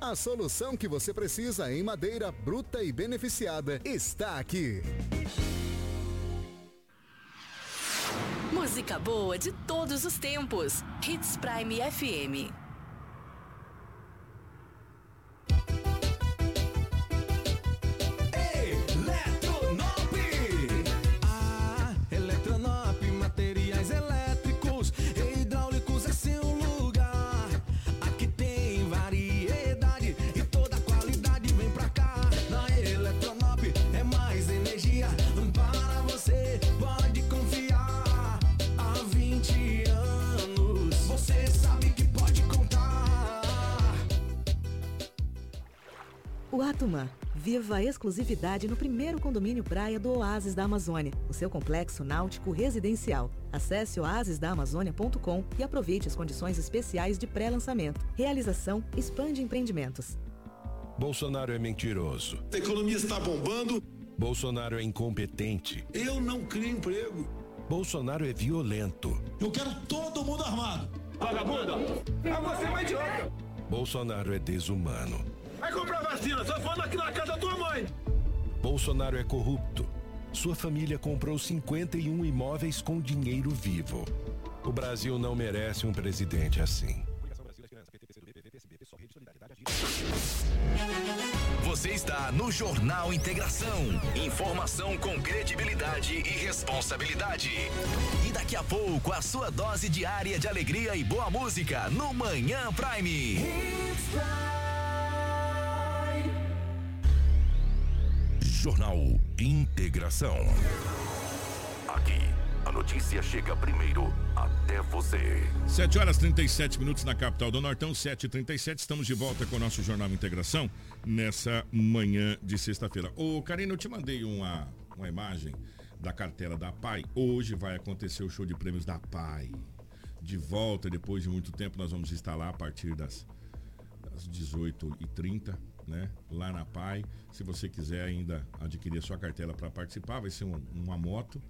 A solução que você precisa em madeira bruta e beneficiada está aqui. Música boa de todos os tempos. Hits Prime FM. Viva a exclusividade no primeiro condomínio praia do Oásis da Amazônia, o seu complexo náutico residencial. Acesse oasisdaamazônia.com e aproveite as condições especiais de pré-lançamento. Realização Expande Empreendimentos. Bolsonaro é mentiroso. A economia está bombando. Bolsonaro é incompetente. Eu não crio emprego. Bolsonaro é violento. Eu quero todo mundo armado. Vagabundo! É você, é um idiota! Bolsonaro é desumano. Vai comprar vacina, só falando aqui na casa da tua mãe. Bolsonaro é corrupto. Sua família comprou 51 imóveis com dinheiro vivo. O Brasil não merece um presidente assim. Você está no Jornal Integração. Informação com credibilidade e responsabilidade. E daqui a pouco, a sua dose diária de alegria e boa música no Manhã Prime. Jornal Integração. Aqui, a notícia chega primeiro até você. 7 horas 37 minutos na capital do Nortão, 7h37. Estamos de volta com o nosso Jornal Integração nessa manhã de sexta-feira. Ô, Karina, eu te mandei uma, uma imagem da cartela da PAI. Hoje vai acontecer o show de prêmios da PAI. De volta, depois de muito tempo, nós vamos lá a partir das, das 18h30, né? Lá na PAI. Se você quiser ainda adquirir a sua cartela para participar, vai ser um- uma moto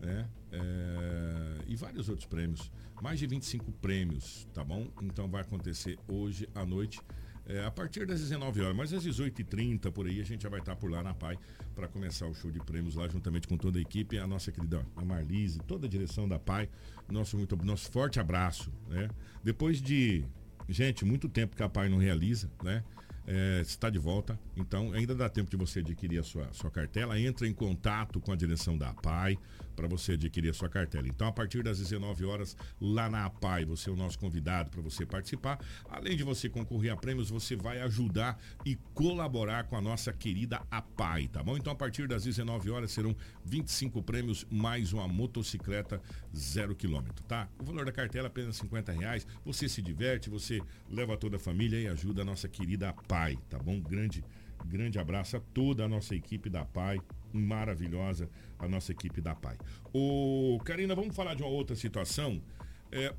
né? É, e vários outros prêmios. Mais de 25 prêmios, tá bom? Então vai acontecer hoje à noite. é, a partir das 19 horas, mas às 18h30 por aí a gente já vai estar por lá na PAI para começar o show de prêmios lá juntamente com toda a equipe, a nossa querida a Marlise, toda a direção da PAI. Nosso muito nosso forte abraço, né? Depois de gente, muito tempo que a PAI não realiza, né? É, está de volta, então ainda dá tempo de você adquirir a sua, sua cartela. Entra em contato com a direção da APAI para você adquirir a sua cartela. Então, a partir das 19 horas, lá na APAI, você é o nosso convidado para você participar. Além de você concorrer a prêmios, você vai ajudar e colaborar com a nossa querida APAI, tá bom? Então, a partir das 19 horas, serão 25 prêmios mais uma motocicleta zero quilômetro, tá? O valor da cartela é apenas 50 reais. Você se diverte, você leva toda a família e ajuda a nossa querida PAI, tá bom? Grande, grande abraço a toda a nossa equipe da PAI, maravilhosa a nossa equipe da PAI. Ô, Karina, vamos falar de uma outra situação. É,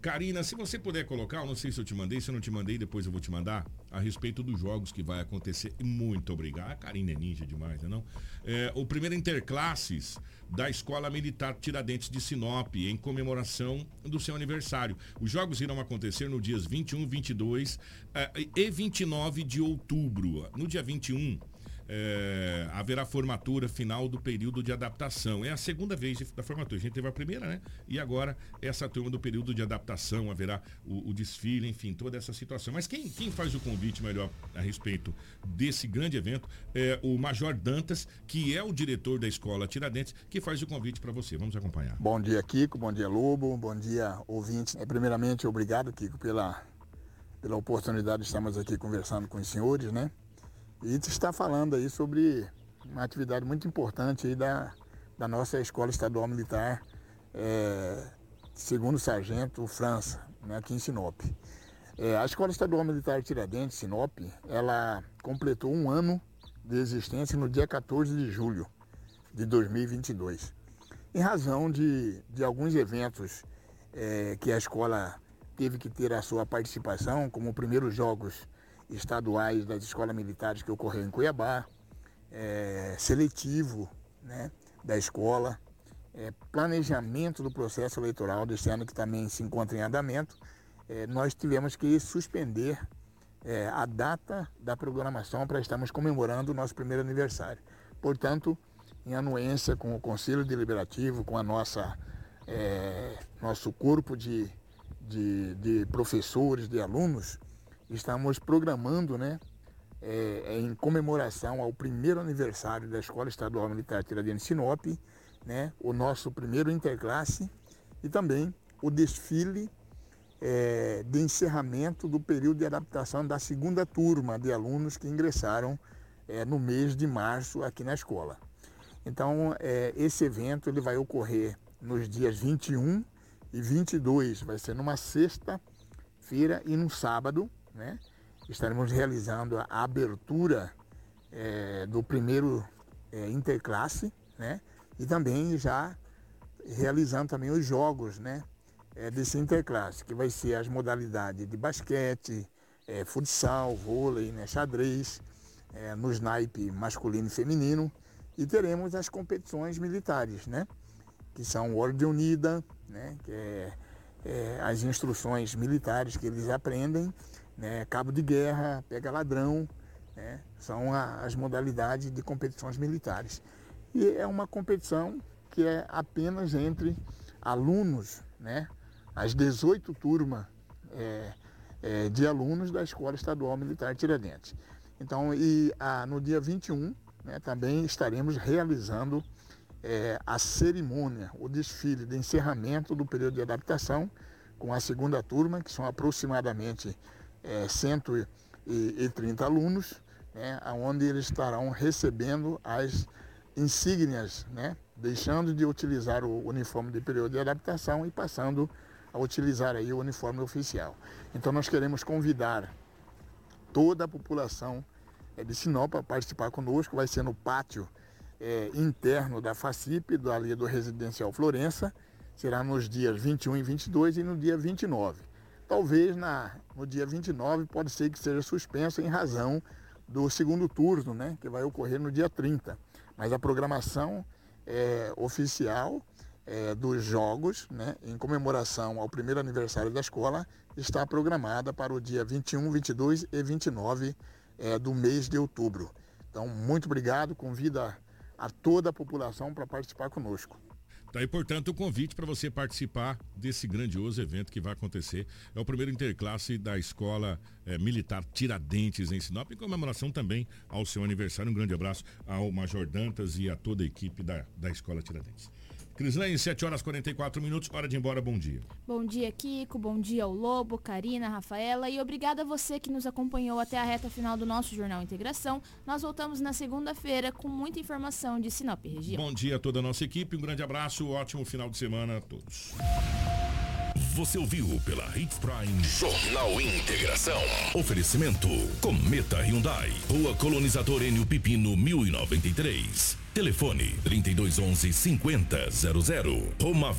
Karina, se você puder colocar, não sei se eu te mandei, se eu não te mandei, depois eu vou te mandar, a respeito dos jogos que vai acontecer. Muito obrigado. A Karina é ninja demais, né não? É, o primeiro Interclasses da Escola Militar Tiradentes de Sinop, em comemoração do seu aniversário. Os jogos irão acontecer no dias 21, 22 eh, e 29 de outubro. No dia 21, é, haverá formatura final do período de adaptação. É a segunda vez da formatura. A gente teve a primeira, né? E agora essa turma do período de adaptação, haverá o, o desfile, enfim, toda essa situação. Mas quem, quem faz o convite melhor a respeito desse grande evento é o Major Dantas, que é o diretor da escola Tiradentes, que faz o convite para você. Vamos acompanhar. Bom dia, Kiko. Bom dia, Lobo. Bom dia, ouvintes. É, primeiramente, obrigado, Kiko, pela, pela oportunidade de estarmos aqui conversando com os senhores, né? E está falando aí sobre uma atividade muito importante aí da, da nossa Escola Estadual Militar, é, segundo Sargento França, né, aqui em Sinop. É, a Escola Estadual Militar Tiradentes, Sinop, ela completou um ano de existência no dia 14 de julho de 2022 em razão de, de alguns eventos eh, que a escola teve que ter a sua participação, como os primeiros jogos estaduais das escolas militares que ocorreu em Cuiabá, eh, seletivo né, da escola, eh, planejamento do processo eleitoral desse ano que também se encontra em andamento, eh, nós tivemos que suspender eh, a data da programação para estarmos comemorando o nosso primeiro aniversário. Portanto, em anuência com o Conselho Deliberativo, com a nossa, eh, nosso corpo de, de, de professores, de alunos, estamos programando, né, eh, em comemoração ao primeiro aniversário da Escola Estadual Militar Tiradentes Sinop, né, o nosso primeiro interclasse e também o desfile eh, de encerramento do período de adaptação da segunda turma de alunos que ingressaram eh, no mês de março aqui na escola. Então, eh, esse evento ele vai ocorrer nos dias 21 e 22, vai ser numa sexta-feira e no sábado, né? Estaremos realizando a abertura eh, do primeiro eh, interclasse, né? E também já realizando também os jogos, né? eh, desse interclasse, que vai ser as modalidades de basquete, eh, futsal, vôlei, né? xadrez, eh, nos masculino e feminino, e teremos as competições militares, né? que são Ordem Unida, né? que é, é, as instruções militares que eles aprendem, né? cabo de guerra, pega ladrão, né? são a- as modalidades de competições militares. E é uma competição que é apenas entre alunos, né? as 18 turmas é, é, de alunos da Escola Estadual Militar Tiradentes. Então, e ah, no dia 21, né, também estaremos realizando é, a cerimônia, o desfile de encerramento do período de adaptação com a segunda turma, que são aproximadamente é, 130 alunos, né, onde eles estarão recebendo as insígnias, né, deixando de utilizar o uniforme de período de adaptação e passando a utilizar aí o uniforme oficial. Então nós queremos convidar toda a população é, de Sinop a participar conosco, vai ser no pátio é, interno da FACIP, ali do Residencial Florença, será nos dias 21 e 22 e no dia 29. Talvez na, no dia 29 pode ser que seja suspenso em razão do segundo turno, né, que vai ocorrer no dia 30. Mas a programação é, oficial é, dos jogos, né, em comemoração ao primeiro aniversário da escola, está programada para o dia 21, 22 e 29 é, do mês de outubro. Então, muito obrigado, convida a toda a população para participar conosco. Tá aí, portanto, o convite para você participar desse grandioso evento que vai acontecer. É o primeiro interclasse da Escola é, Militar Tiradentes em Sinop, em comemoração também ao seu aniversário. Um grande abraço ao Major Dantas e a toda a equipe da, da Escola Tiradentes. Crislane, 7 horas 44 minutos, hora de ir embora, bom dia. Bom dia, Kiko, bom dia ao Lobo, Karina, Rafaela e obrigada a você que nos acompanhou até a reta final do nosso Jornal Integração. Nós voltamos na segunda-feira com muita informação de Sinop região. Bom dia a toda a nossa equipe, um grande abraço, ótimo final de semana a todos. Você ouviu pela Hits Prime Jornal Integração. Oferecimento Cometa Hyundai, Rua Colonizador Enio Pipino 1093. Telefone 3211 5000. Roma